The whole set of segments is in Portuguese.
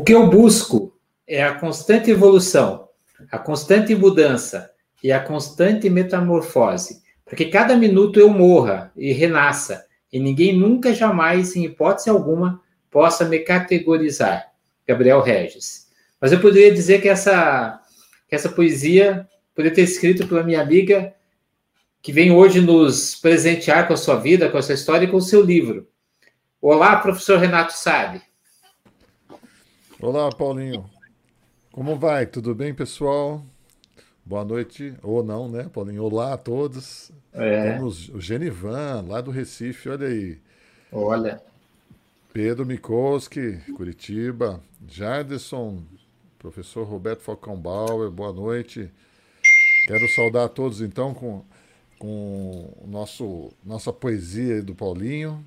O que eu busco é a constante evolução, a constante mudança e a constante metamorfose, para que cada minuto eu morra e renasça, e ninguém nunca, jamais, em hipótese alguma, possa me categorizar. Gabriel Regis. Mas eu poderia dizer que essa, que essa poesia poderia ter escrito pela minha amiga que vem hoje nos presentear com a sua vida, com a sua história e com o seu livro. Olá, professor Renato Sabe. Olá, Paulinho. Como vai? Tudo bem, pessoal? Boa noite, ou não, né, Paulinho? Olá a todos. É. Temos o Genivan, lá do Recife, olha aí. Olha. Pedro Mikoski, Curitiba. Jarderson, professor Roberto Falcão boa noite. Quero saudar a todos, então, com, com nosso, nossa poesia do Paulinho.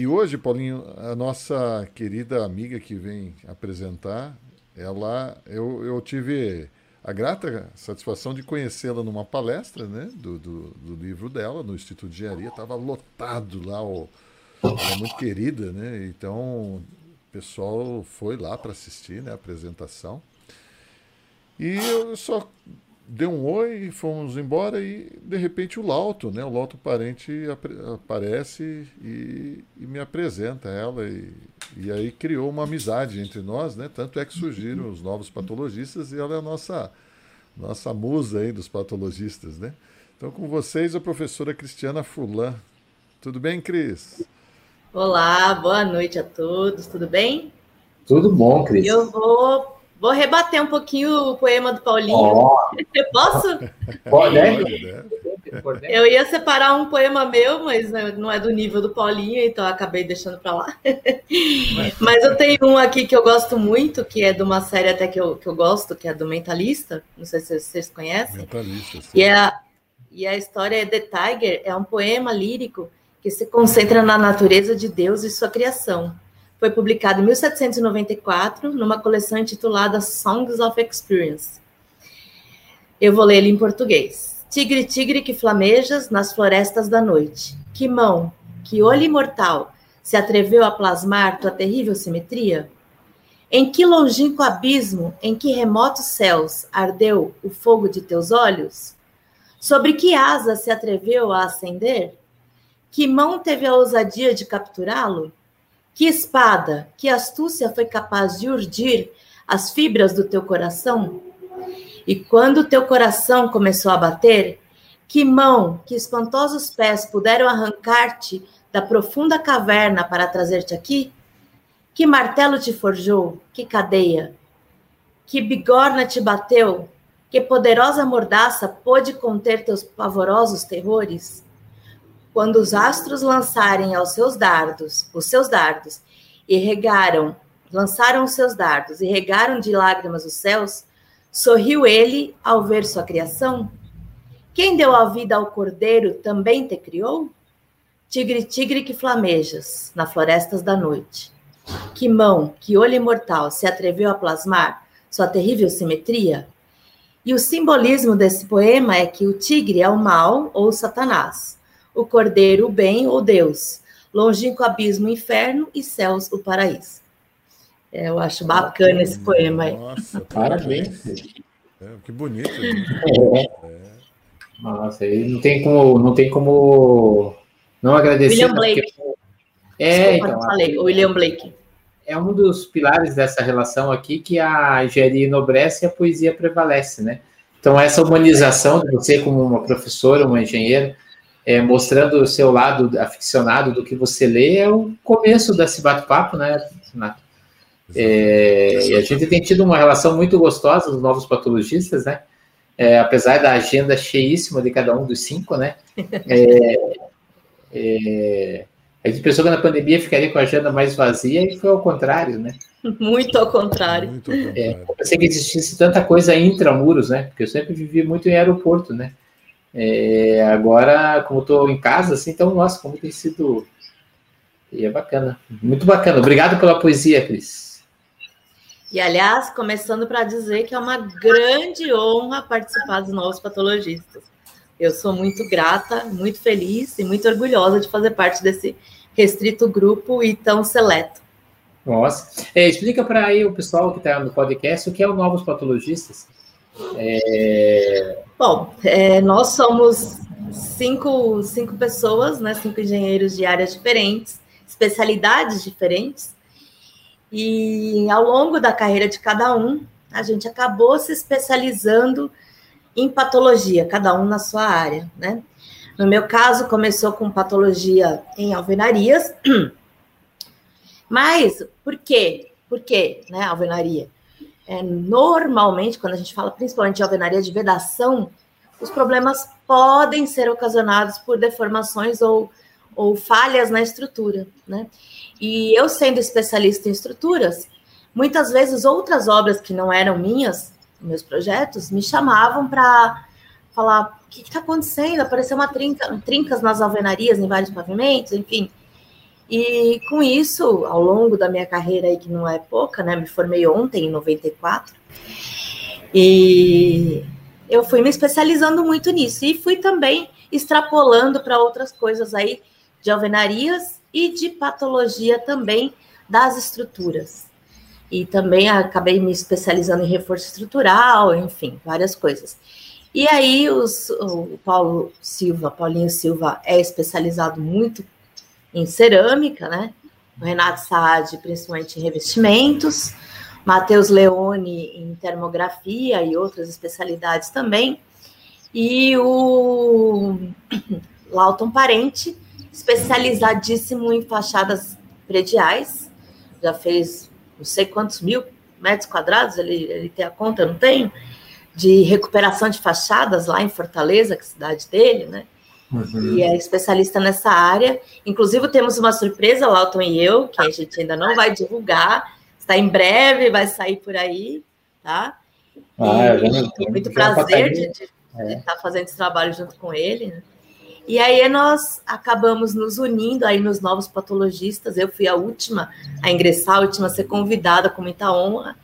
E hoje, Paulinho, a nossa querida amiga que vem apresentar, ela, eu, eu tive a grata satisfação de conhecê-la numa palestra né, do, do, do, livro dela, no Instituto de Engenharia. Estava lotado lá, o, ela é muito querida, né? Então o pessoal foi lá para assistir né, a apresentação. E eu só deu um oi, e fomos embora e de repente o Lauto, né? O Lauto parente aparece e, e me apresenta ela e, e, aí criou uma amizade entre nós, né? Tanto é que surgiram os novos patologistas e ela é a nossa nossa musa aí dos patologistas, né? Então com vocês a professora Cristiana Fulan. Tudo bem, Cris? Olá, boa noite a todos, tudo bem? Tudo bom, Cris. Eu vou Vou rebater um pouquinho o poema do Paulinho. Oh. Eu posso? Pode, né? Eu ia separar um poema meu, mas não é do nível do Paulinho, então acabei deixando para lá. mas eu tenho um aqui que eu gosto muito, que é de uma série até que eu, que eu gosto, que é do Mentalista. Não sei se vocês conhecem. Mentalista, sim. E, é a, e a história é The Tiger, é um poema lírico que se concentra na natureza de Deus e sua criação foi publicado em 1794 numa coleção intitulada Songs of Experience. Eu vou ler ele em português. Tigre, tigre que flamejas nas florestas da noite. Que mão, que olho imortal se atreveu a plasmar tua terrível simetria? Em que longínquo abismo, em que remotos céus ardeu o fogo de teus olhos? Sobre que asa se atreveu a acender? Que mão teve a ousadia de capturá-lo? Que espada, que astúcia foi capaz de urdir as fibras do teu coração? E quando o teu coração começou a bater, que mão, que espantosos pés puderam arrancar-te da profunda caverna para trazer-te aqui? Que martelo te forjou? Que cadeia? Que bigorna te bateu? Que poderosa mordaça pôde conter teus pavorosos terrores? Quando os astros lançarem aos seus dardos, os seus dardos, e regaram, lançaram os seus dardos e regaram de lágrimas os céus, sorriu ele ao ver sua criação? Quem deu a vida ao cordeiro também te criou? Tigre, tigre que flamejas na florestas da noite. Que mão, que olho imortal se atreveu a plasmar sua terrível simetria? E o simbolismo desse poema é que o tigre é o mal ou Satanás o cordeiro o bem ou Deus, longínquo abismo o inferno e céus o paraíso. É, eu acho bacana esse poema aí. Nossa, parabéns. É, que bonito. É. É. Nossa, não tem como, não tem como não agradecer. William Blake. Porque... É, Desculpa, então, falei, o William Blake. É um dos pilares dessa relação aqui que a engenharia enobrece e a poesia prevalece, né? Então, essa humanização de você como uma professora, uma engenheira, é, mostrando o seu lado aficionado do que você lê, é o começo desse bate-papo, né, Renato? É, e a gente tem tido uma relação muito gostosa dos novos patologistas, né? É, apesar da agenda cheíssima de cada um dos cinco, né? É, é, a gente pensou que na pandemia ficaria com a agenda mais vazia e foi ao contrário, né? Muito ao contrário. Muito ao contrário. É, eu pensei que existisse tanta coisa intramuros, né? Porque eu sempre vivi muito em aeroporto, né? É, agora, como estou em casa, assim, então, nossa, como tem sido. E é bacana, muito bacana. Obrigado pela poesia, Cris. E, aliás, começando para dizer que é uma grande honra participar dos Novos Patologistas. Eu sou muito grata, muito feliz e muito orgulhosa de fazer parte desse restrito grupo e tão seleto. Nossa. É, explica para aí o pessoal que está no podcast o que é o Novos Patologistas. É... Bom, é, nós somos cinco, cinco pessoas, né, cinco engenheiros de áreas diferentes, especialidades diferentes, e ao longo da carreira de cada um, a gente acabou se especializando em patologia, cada um na sua área, né? No meu caso, começou com patologia em alvenarias, mas por quê? Por quê, né, alvenaria? É, normalmente, quando a gente fala principalmente de alvenaria de vedação, os problemas podem ser ocasionados por deformações ou, ou falhas na estrutura, né? E eu sendo especialista em estruturas, muitas vezes outras obras que não eram minhas, meus projetos, me chamavam para falar o que está acontecendo, apareceu uma trinca, trincas nas alvenarias em vários pavimentos, enfim. E com isso, ao longo da minha carreira aí, que não é pouca, né? Me formei ontem, em 94, e eu fui me especializando muito nisso e fui também extrapolando para outras coisas aí de alvenarias e de patologia também das estruturas. E também acabei me especializando em reforço estrutural, enfim, várias coisas. E aí os, o Paulo Silva, Paulinho Silva, é especializado muito em cerâmica, né? O Renato Saad, principalmente em revestimentos. Matheus Leone em termografia e outras especialidades também. E o Lauton Parente, especializadíssimo em fachadas prediais, já fez não sei quantos mil metros quadrados, ele, ele tem a conta, não tenho, de recuperação de fachadas lá em Fortaleza, que é a cidade dele, né? Uhum. E é especialista nessa área. Inclusive, temos uma surpresa, Lauton e eu, que a gente ainda não vai divulgar, está em breve, vai sair por aí, tá? Ah, e, e muito prazer de, de, é. estar fazendo esse trabalho junto com ele. Né? E aí nós acabamos nos unindo aí nos novos patologistas. Eu fui a última a ingressar, a última a ser convidada com muita honra.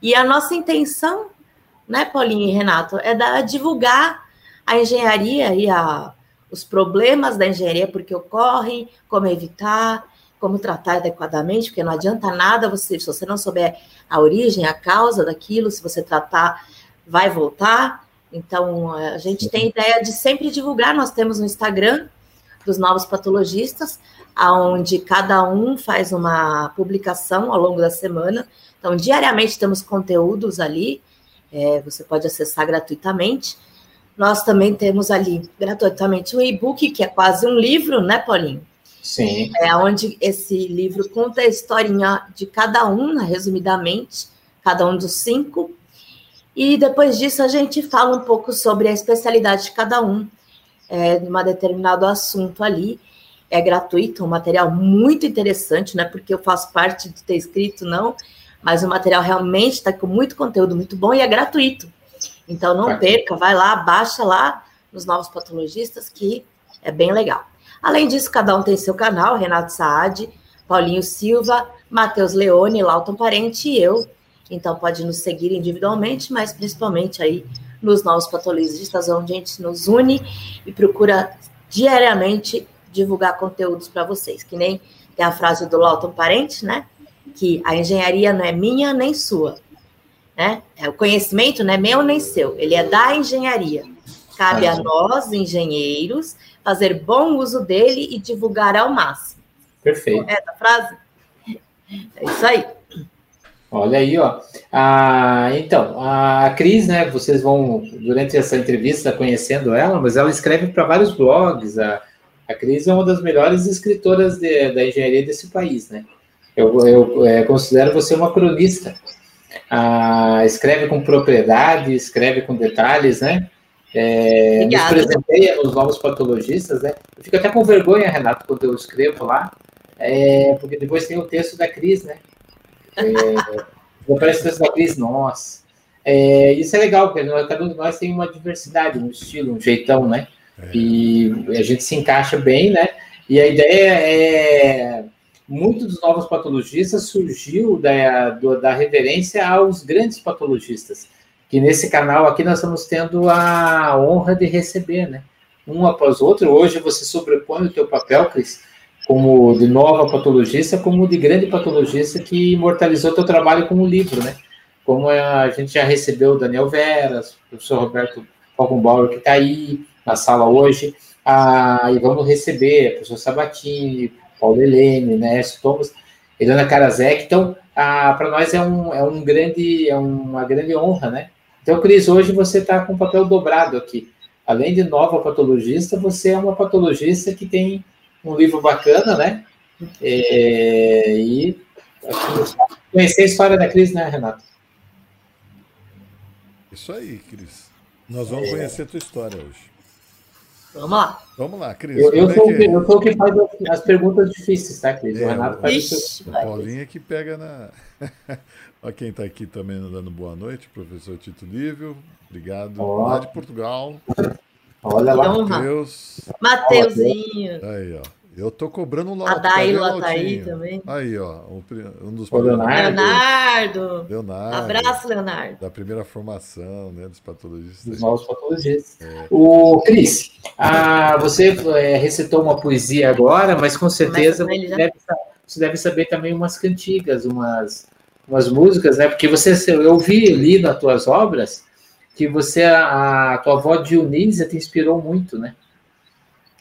E a nossa intenção, né, Paulinho e Renato, é da, divulgar a engenharia e a, os problemas da engenharia, porque ocorre, como evitar, como tratar adequadamente, porque não adianta nada você, se você não souber a origem, a causa daquilo, se você tratar, vai voltar. Então, a gente tem ideia de sempre divulgar. Nós temos um Instagram dos novos patologistas, aonde cada um faz uma publicação ao longo da semana. Então, diariamente temos conteúdos ali, é, você pode acessar gratuitamente. Nós também temos ali gratuitamente um e-book, que é quase um livro, né, Paulinho? Sim. É onde esse livro conta a historinha de cada um, né, resumidamente, cada um dos cinco. E depois disso a gente fala um pouco sobre a especialidade de cada um, é, de um determinado assunto ali. É gratuito, um material muito interessante, não é porque eu faço parte de ter escrito, não, mas o material realmente está com muito conteúdo muito bom e é gratuito. Então não perca, vai lá, baixa lá nos Novos Patologistas, que é bem legal. Além disso, cada um tem seu canal, Renato Saad, Paulinho Silva, Matheus Leone, Lauton Parente e eu. Então pode nos seguir individualmente, mas principalmente aí nos novos patologistas, onde a gente nos une e procura diariamente divulgar conteúdos para vocês. Que nem tem a frase do Lauton Parente, né? Que a engenharia não é minha nem sua. Né? É, o conhecimento não é meu nem seu, ele é da engenharia. Cabe a nós, engenheiros, fazer bom uso dele e divulgar ao máximo. Perfeito. Correta a frase? É isso aí. Olha aí, ó. Ah, então, a Cris, né? Vocês vão, durante essa entrevista, conhecendo ela, mas ela escreve para vários blogs. A, a Cris é uma das melhores escritoras de, da engenharia desse país, né? Eu, eu é, considero você uma cronista. Ah, escreve com propriedade, escreve com detalhes, né? É, nos presenteia nos novos patologistas, né? Eu fico até com vergonha, Renato, quando eu escrevo lá, é, porque depois tem o texto da Cris, né? É, aparece o texto da Cris, nossa. É, isso é legal, porque cada um de nós tem uma diversidade, um estilo, um jeitão, né? É. E a gente se encaixa bem, né? E a ideia é. Muitos dos novos patologistas surgiu da, do, da reverência aos grandes patologistas que nesse canal aqui nós estamos tendo a honra de receber, né? Um após o outro. Hoje você sobrepõe o teu papel, Cris, como de nova patologista, como de grande patologista que imortalizou teu trabalho como livro, né? Como a gente já recebeu o Daniel Veras, o professor Roberto Falkenbauer, que está aí na sala hoje, ah, e vamos receber o professor Sabatini, Paulo Helene, né, Thomas, Helena Karazek. Então, para nós é, um, é, um grande, é uma grande honra, né? Então, Cris, hoje você está com um papel dobrado aqui. Além de nova patologista, você é uma patologista que tem um livro bacana, né? É, e aqui, conhecer a história da Cris, né, Renato? Isso aí, Cris. Nós vamos é. conhecer a tua história hoje. Vamos lá. Vamos lá, Cris. Eu, eu, é sou, que... eu sou o que faz as perguntas difíceis, tá, Cris? É, o Renato faz Ixi, Paulinha que pega na. Olha quem está aqui também dando boa noite, professor Tito Lívio. Obrigado. Oh. Lá de Portugal. Olha lá. Mateus. Mateuzinho. Aí, ó. Eu tô cobrando um A Daila tá aí também. Aí, ó. Um, dos Leonardo. Leonardo. Leonardo. Abraço, Leonardo. Da primeira formação, né? Dos patologistas. Dos novos patologistas. É. O Cris, ah, você é, recitou uma poesia agora, mas com certeza você deve, você deve, saber também umas cantigas, umas, umas músicas, né? Porque você, eu vi ali nas tuas obras que você, a, a tua avó Dionísia te inspirou muito, né?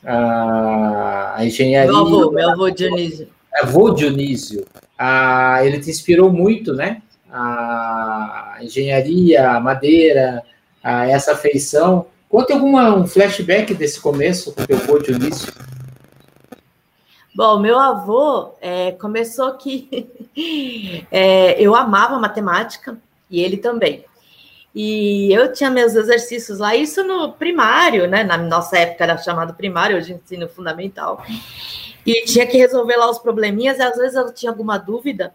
A, a engenharia. Meu avô, meu avô Dionísio. Avô Dionísio. A, ele te inspirou muito, né? A engenharia, a madeira, a essa afeição. Conta alguma, um flashback desse começo com teu avô Dionísio. Bom, meu avô é, começou que é, eu amava matemática e ele também. E eu tinha meus exercícios lá, isso no primário, né? Na nossa época era chamado primário, hoje ensino fundamental. E tinha que resolver lá os probleminhas, e às vezes eu tinha alguma dúvida.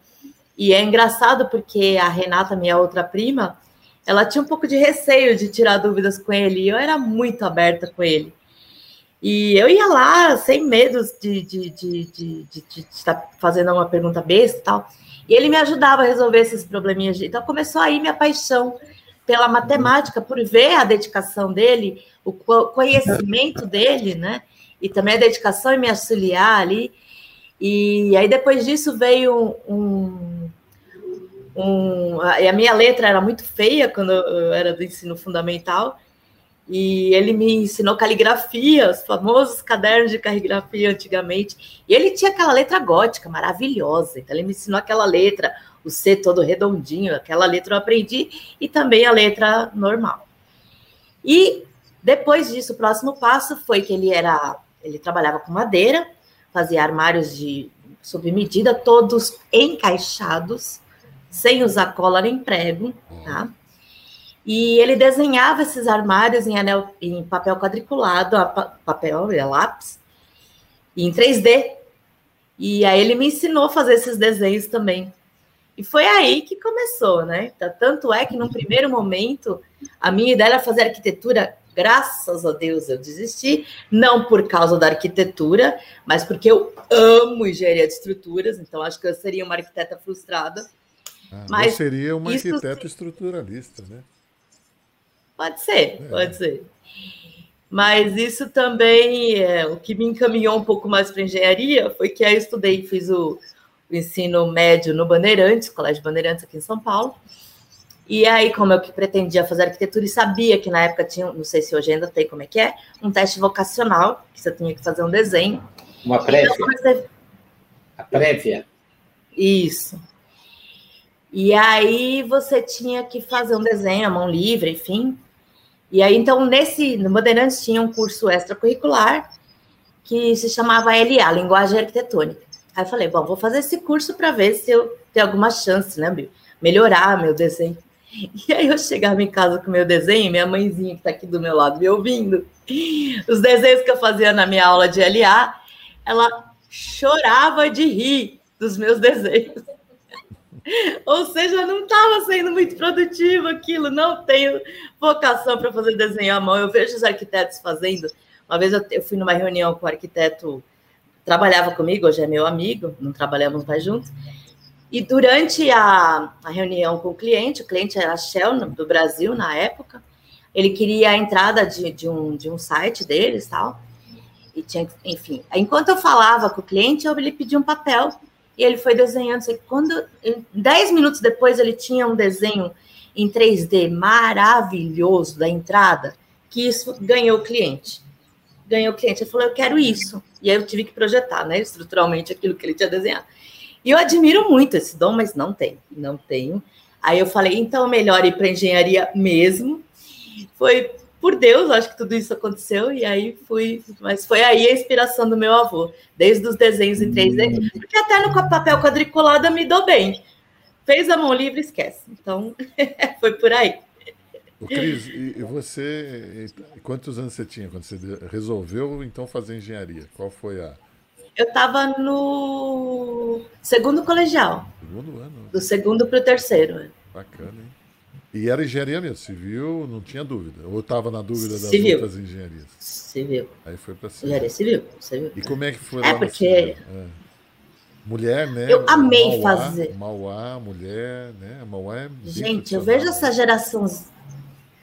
E é engraçado porque a Renata, minha outra prima, ela tinha um pouco de receio de tirar dúvidas com ele, e eu era muito aberta com ele. E eu ia lá sem medo de, de, de, de estar fazendo uma pergunta besta e tal. E ele me ajudava a resolver esses probleminhas. Então começou aí minha paixão pela matemática, por ver a dedicação dele, o conhecimento dele, né? E também a dedicação em me auxiliar ali. E aí depois disso veio um, um a minha letra era muito feia quando eu era do ensino fundamental. E ele me ensinou caligrafia, os famosos cadernos de caligrafia antigamente. E ele tinha aquela letra gótica maravilhosa. Então ele me ensinou aquela letra, o C todo redondinho, aquela letra eu aprendi, e também a letra normal. E depois disso, o próximo passo foi que ele era, ele trabalhava com madeira, fazia armários de sob medida, todos encaixados, sem usar cola nem prego, tá? E ele desenhava esses armários em, anel, em papel quadriculado, papel e lápis, em 3D. E aí ele me ensinou a fazer esses desenhos também. E foi aí que começou, né? Tanto é que, num primeiro momento, a minha ideia era fazer arquitetura. Graças a Deus eu desisti, não por causa da arquitetura, mas porque eu amo engenharia de estruturas, então acho que eu seria uma arquiteta frustrada. Ah, mas seria uma arquiteta estruturalista, né? Pode ser, é. pode ser. Mas isso também, é, o que me encaminhou um pouco mais para engenharia foi que aí eu estudei, fiz o, o ensino médio no Bandeirantes, Colégio Bandeirantes aqui em São Paulo. E aí, como eu que pretendia fazer arquitetura e sabia que na época tinha, não sei se hoje ainda tem como é que é, um teste vocacional, que você tinha que fazer um desenho. Uma prévia. Então, A prévia. Isso. E aí você tinha que fazer um desenho à mão livre, enfim. E aí, então, nesse, no Bandeirantes tinha um curso extracurricular que se chamava LA, Linguagem Arquitetônica. Aí eu falei, bom, vou fazer esse curso para ver se eu tenho alguma chance, né, melhorar meu desenho. E aí eu chegava em casa com meu desenho, minha mãezinha que está aqui do meu lado me ouvindo, os desenhos que eu fazia na minha aula de LA, ela chorava de rir dos meus desenhos. Ou seja, não estava sendo muito produtivo aquilo, não tenho vocação para fazer desenho à mão. Eu vejo os arquitetos fazendo. Uma vez eu, eu fui numa reunião com o arquiteto trabalhava comigo, hoje é meu amigo, não trabalhamos mais juntos. E durante a, a reunião com o cliente, o cliente era a Shell do Brasil na época, ele queria a entrada de, de, um, de um site deles tal. e tinha, enfim. Enquanto eu falava com o cliente, eu lhe pedi um papel e ele foi desenhando. Quando, dez minutos depois, ele tinha um desenho em 3D maravilhoso da entrada, que isso ganhou o cliente. Ganhou o cliente. Ele falou, eu quero isso. E aí eu tive que projetar, né, estruturalmente, aquilo que ele tinha desenhado. E eu admiro muito esse dom, mas não tenho, não tenho. Aí eu falei, então melhor ir para engenharia mesmo. Foi por Deus, acho que tudo isso aconteceu, e aí fui, mas foi aí a inspiração do meu avô, desde os desenhos em 3D, porque até no papel quadriculado me dou bem. Fez a mão livre, esquece. Então, foi por aí. O Cris, e você, quantos anos você tinha quando você resolveu então fazer engenharia? Qual foi a eu estava no segundo colegial. Segundo ano. Do segundo para o terceiro. Bacana, hein? E era engenharia mesmo, civil, não tinha dúvida. Ou estava na dúvida das civil. outras engenharias? Civil. Aí foi para civil. Engenharia civil, civil. E como é que foi é lá porque... É. Mulher, né? Eu amei Mauá, fazer. Mauá, mulher, né? Mauá é Gente, eu vejo essa geração.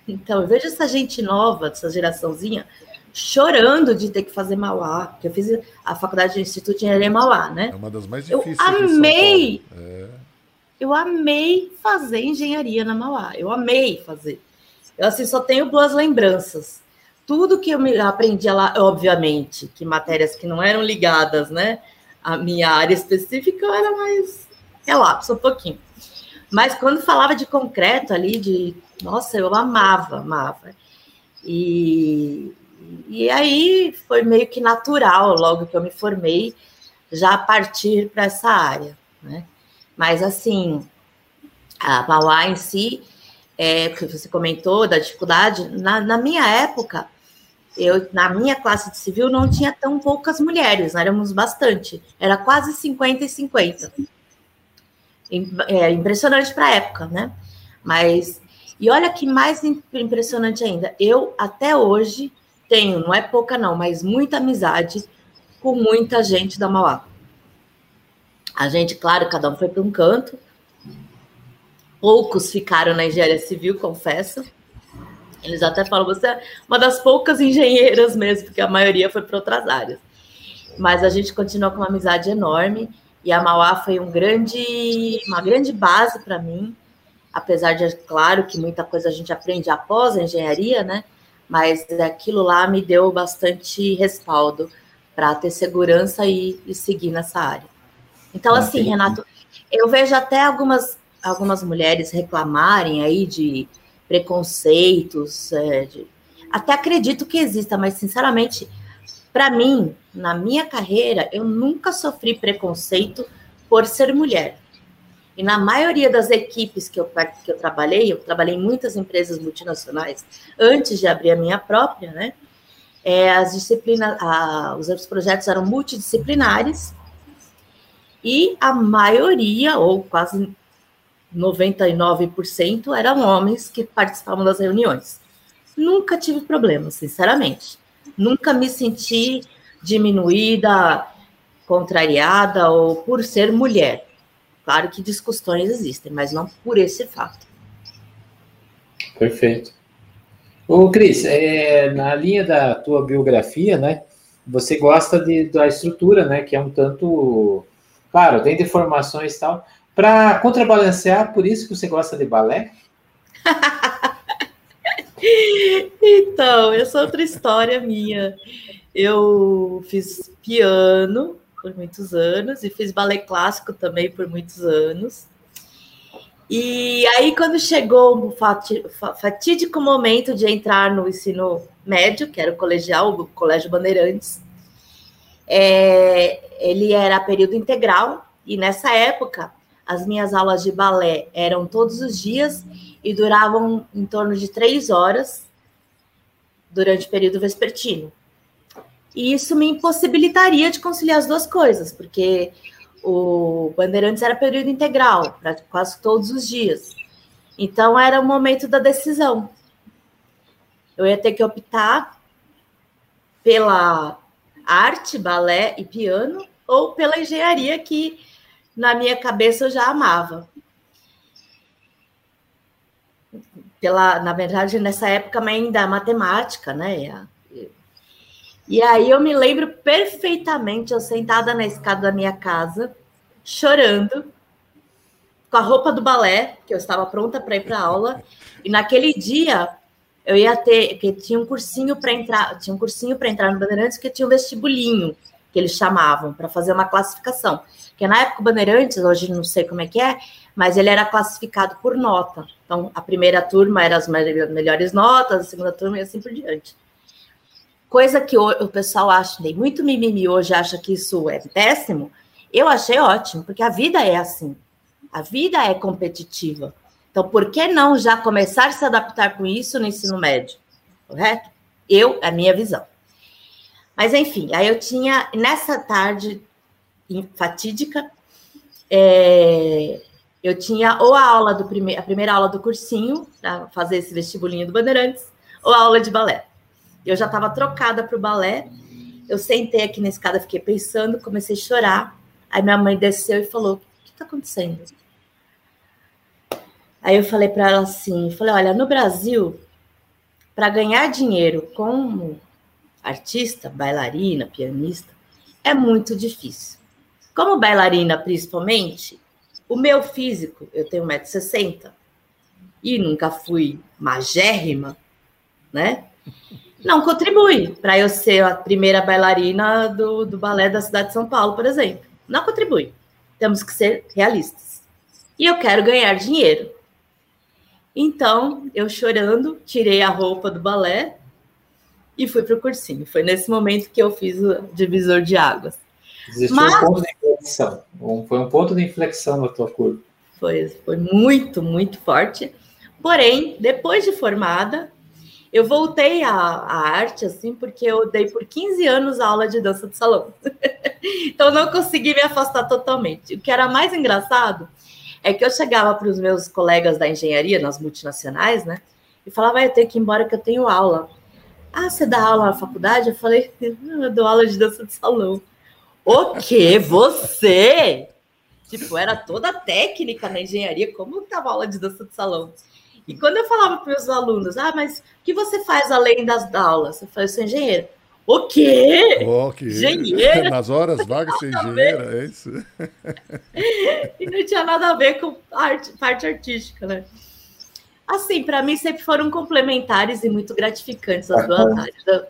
Então, eu vejo essa gente nova, essa geraçãozinha, chorando de ter que fazer Mauá, porque eu fiz a faculdade de Instituto de Engenharia Mauá, né? É uma das mais difíceis. Eu amei! É. Eu amei fazer engenharia na Mauá. Eu amei fazer. Eu assim só tenho boas lembranças. Tudo que eu aprendi lá, obviamente, que matérias que não eram ligadas, né, à minha área específica, era mais relapso um pouquinho. Mas quando falava de concreto ali, de nossa, eu amava, amava. E, e aí foi meio que natural, logo que eu me formei, já partir para essa área, né? Mas assim, a Mauá em si, é, que você comentou da dificuldade, na, na, minha época, eu na minha classe de civil não tinha tão poucas mulheres, éramos bastante, era quase 50 e 50. É impressionante para a época, né? Mas, e olha que mais impressionante ainda, eu até hoje tenho, não é pouca não, mas muita amizade com muita gente da Mauá. A gente, claro, cada um foi para um canto. Poucos ficaram na engenharia civil, confesso. Eles até falam, você é uma das poucas engenheiras mesmo, porque a maioria foi para outras áreas. Mas a gente continua com uma amizade enorme e a Mauá foi um grande, uma grande base para mim, apesar de, claro, que muita coisa a gente aprende após a engenharia, né? mas aquilo lá me deu bastante respaldo para ter segurança e, e, seguir nessa área. Então, assim, Renato, eu vejo até algumas, algumas mulheres reclamarem aí de preconceitos, é, de, até acredito que exista, mas sinceramente, para mim, na minha carreira, eu nunca sofri preconceito por ser mulher. E na maioria das equipes que eu, que eu trabalhei, eu trabalhei em muitas empresas multinacionais antes de abrir a minha própria, né? É, as disciplinas, os projetos eram multidisciplinares e a maioria, ou quase 99%, eram homens que participavam das reuniões. Nunca tive problema, sinceramente. Nunca me senti diminuída, contrariada ou por ser mulher. Claro que discussões existem, mas não por esse fato. Perfeito. Ô, Cris, é, na linha da tua biografia, né, você gosta de, da estrutura, né, que é um tanto, claro, tem deformações e tal. Para contrabalancear, por isso que você gosta de balé? então, essa é outra história minha. Eu fiz piano por muitos anos e fiz balé clássico também por muitos anos. E aí, quando chegou o fatídico momento de entrar no ensino médio, que era o colegial, o Colégio Bandeirantes, é, ele era período integral, e nessa época, as minhas aulas de balé eram todos os dias e duravam em torno de três horas durante o período vespertino. E isso me impossibilitaria de conciliar as duas coisas, porque o Bandeirantes era período integral, quase todos os dias. Então era o momento da decisão. Eu ia ter que optar pela arte, balé e piano, ou pela engenharia, que na minha cabeça eu já amava. Pela, na verdade, nessa época ainda a matemática, né? E aí eu me lembro perfeitamente, eu sentada na escada da minha casa, chorando, com a roupa do balé, que eu estava pronta para ir para aula. E naquele dia eu ia ter, que tinha um cursinho para entrar, tinha um cursinho para entrar no Bandeirantes, que tinha um vestibulinho que eles chamavam para fazer uma classificação. Que na época o Bandeirantes, hoje não sei como é que é, mas ele era classificado por nota. Então a primeira turma era as melhores notas, a segunda turma e assim por diante. Coisa que o, pessoal acha, nem muito mimimi hoje acha que isso é péssimo, eu achei ótimo, porque a vida é assim. A vida é competitiva. Então, por que não já começar a se adaptar com isso no ensino médio? Correto? Eu, é a minha visão. Mas, enfim, aí eu tinha, nessa tarde fatídica, é, eu tinha ou a aula do prime a primeira aula do cursinho, para fazer esse vestibulinho do Bandeirantes, ou a aula de balé. Eu já estava trocada para o balé. Eu sentei aqui na escada, fiquei pensando, comecei a chorar. Aí minha mãe desceu e falou: O que está acontecendo? Aí eu falei para ela assim: falei, olha, no Brasil, para ganhar dinheiro como artista, bailarina, pianista, é muito difícil. Como bailarina, principalmente, o meu físico, eu tenho 1,60m e nunca fui magérrima, né? Não contribui para eu ser a primeira bailarina do, do balé da cidade de São Paulo, por exemplo. Não contribui. Temos que ser realistas. E eu quero ganhar dinheiro. Então, eu chorando, tirei a roupa do balé e fui para o cursinho. Foi nesse momento que eu fiz o divisor de águas. Existiu Mas, um ponto de inflexão. Foi um ponto de inflexão na tua curva. Foi, foi muito, muito forte. Porém, depois de formada, eu voltei à, à, arte, assim, porque eu dei por 15 anos aula de dança de salão. então, não consegui me afastar totalmente. O que era mais engraçado é que eu chegava para os meus colegas da engenharia, nas multinacionais, né? E falava, ah, eu tenho que ir embora que eu tenho aula. Ah, você dá aula na faculdade? Eu falei, eu dou aula de dança de salão. O quê? Você? Tipo, era toda técnica na engenharia, como estava aula de dança de salão? E quando eu falava para os meus alunos, ah, mas o que você faz além das aulas? Eu falei, eu sou engenheiro. O quê? Que... Engenheiro? Nas horas vagas ser engenheira, é isso? e não tinha nada a ver com arte, parte artística, né? Assim, para mim sempre foram complementares e muito gratificantes as duas áreas.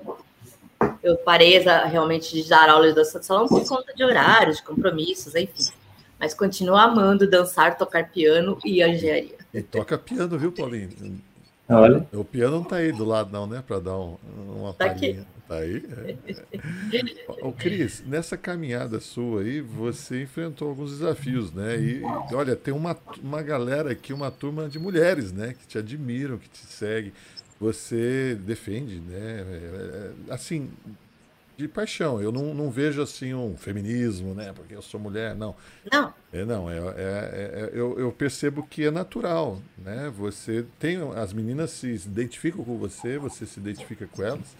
Eu parei realmente de dar aulas de dança de salão por conta de horários, de compromissos, enfim. Mas continuo amando dançar, tocar piano e engenharia. E toca piano, viu, Paulinho? Olha. O piano não tá aí do lado, não, né? Para dar um, uma tá palhinha. Aqui. Tá aí? É. Ô, Cris, nessa caminhada sua aí, você enfrentou alguns desafios, né? E, e, olha, tem uma, uma galera aqui, uma turma de mulheres, né? Que te admiram, que te seguem. Você defende, né? É, é, assim, de paixão. Eu não, não vejo assim um feminismo, né? Porque eu sou mulher, não. Não. É, não, é, é, é, eu, eu percebo que é natural, né? Você tem. As meninas se identificam com você, você se identifica com elas.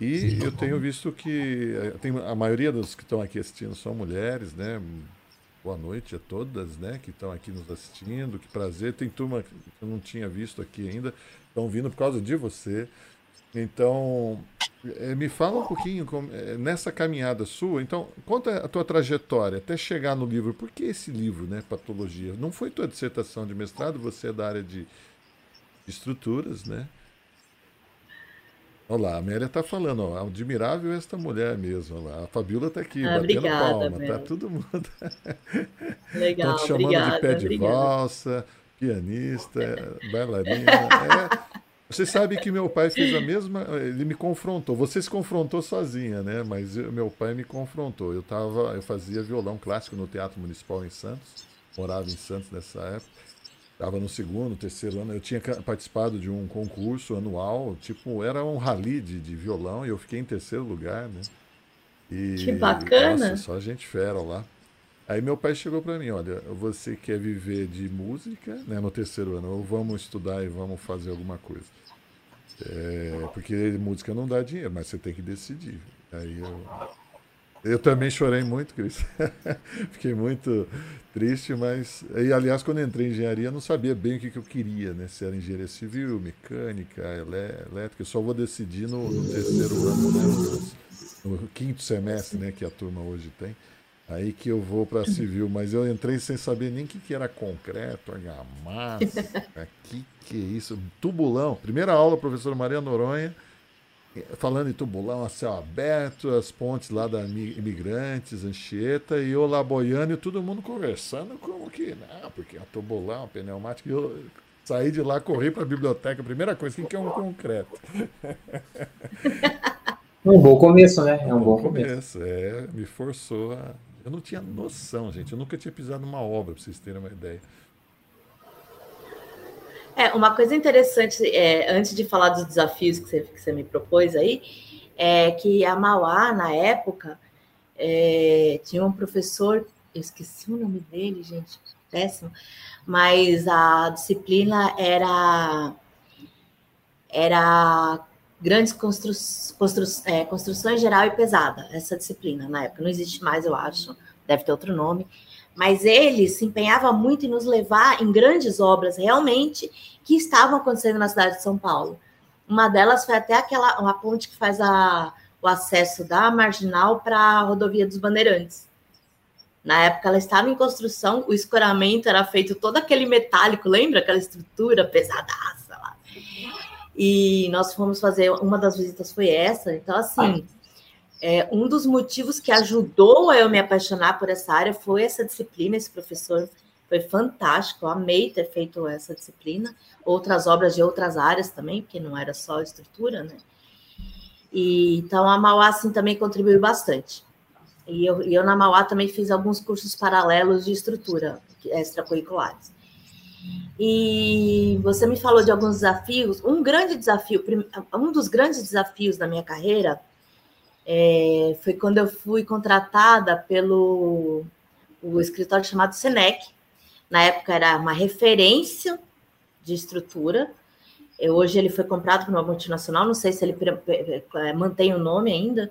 E eu tenho visto que tem, a maioria dos que estão aqui assistindo são mulheres, né? Boa noite a todas, né? Que estão aqui nos assistindo. Que prazer. Tem turma que eu não tinha visto aqui ainda. Estão vindo por causa de você. Então, é, me fala um pouquinho é, nessa caminhada sua. Então, conta a tua trajetória até chegar no livro. Por que esse livro, né, Patologia? Não foi tua dissertação de mestrado, você é da área de estruturas, né? Olha lá, a Amélia está falando, ó, admirável esta mulher mesmo. Lá. A Fabiola está aqui, ah, batendo obrigada, palma, Mel. tá todo mundo. Legal, Estão te chamando obrigada, de pé de obrigada. valsa, pianista, bailarina. É, você sabe que meu pai fez a mesma. Ele me confrontou. Você se confrontou sozinha, né? Mas eu, meu pai me confrontou. Eu tava, eu fazia violão clássico no Teatro Municipal em Santos. Morava em Santos nessa época. Estava no segundo, terceiro ano. Eu tinha participado de um concurso anual, tipo, era um rally de, de violão, e eu fiquei em terceiro lugar, né? E, que bacana! Nossa, só gente fera lá. Aí meu pai chegou para mim, olha, você quer viver de música, né, no terceiro ano, ou vamos estudar e vamos fazer alguma coisa. É, porque música não dá dinheiro, mas você tem que decidir. Aí eu, eu também chorei muito, Cris. Fiquei muito triste, mas. E, aliás, quando entrei em engenharia, não sabia bem o que, que eu queria, né? Se era engenharia civil, mecânica, elétrica. Eu só vou decidir no, no terceiro ano, né? no quinto semestre, né, que a turma hoje tem. Aí que eu vou para civil, mas eu entrei sem saber nem o que, que era concreto, argamassa, que que é isso, tubulão. Primeira aula, professora Maria Noronha, falando em tubulão a céu aberto, as pontes lá da imigrantes, Anchieta, e eu lá boiando e todo mundo conversando como que, não, porque a tubulão, pneumática, e eu saí de lá, corri para a biblioteca, primeira coisa, o que é um concreto? Um bom começo, né? É um, um bom, bom começo. começo. É, me forçou a. Eu não tinha noção, gente. Eu nunca tinha pisado numa obra, para vocês terem uma ideia. É, uma coisa interessante, é, antes de falar dos desafios que você, que você me propôs aí, é que a Mauá, na época, é, tinha um professor, eu esqueci o nome dele, gente, péssimo, mas a disciplina era era grandes constru, constru, é, construções geral e pesada, essa disciplina na época, não existe mais, eu acho, deve ter outro nome, mas ele se empenhava muito em nos levar em grandes obras realmente que estavam acontecendo na cidade de São Paulo. Uma delas foi até aquela uma ponte que faz a, o acesso da marginal para a rodovia dos Bandeirantes. Na época ela estava em construção, o escoramento era feito todo aquele metálico, lembra aquela estrutura pesadaça. E nós fomos fazer, uma das visitas foi essa, então assim, é, um dos motivos que ajudou a eu me apaixonar por essa área foi essa disciplina, esse professor foi fantástico, eu amei ter feito essa disciplina, outras obras de outras áreas também, porque não era só estrutura, né? E, então a Mauá assim, também contribuiu bastante. E eu, eu na Mauá também fiz alguns cursos paralelos de estrutura extracurriculares. E você me falou de alguns desafios. Um grande desafio, um dos grandes desafios da minha carreira é, foi quando eu fui contratada pelo o escritório chamado Senec. Na época era uma referência de estrutura. Hoje ele foi comprado por uma multinacional, não sei se ele é, mantém o nome ainda.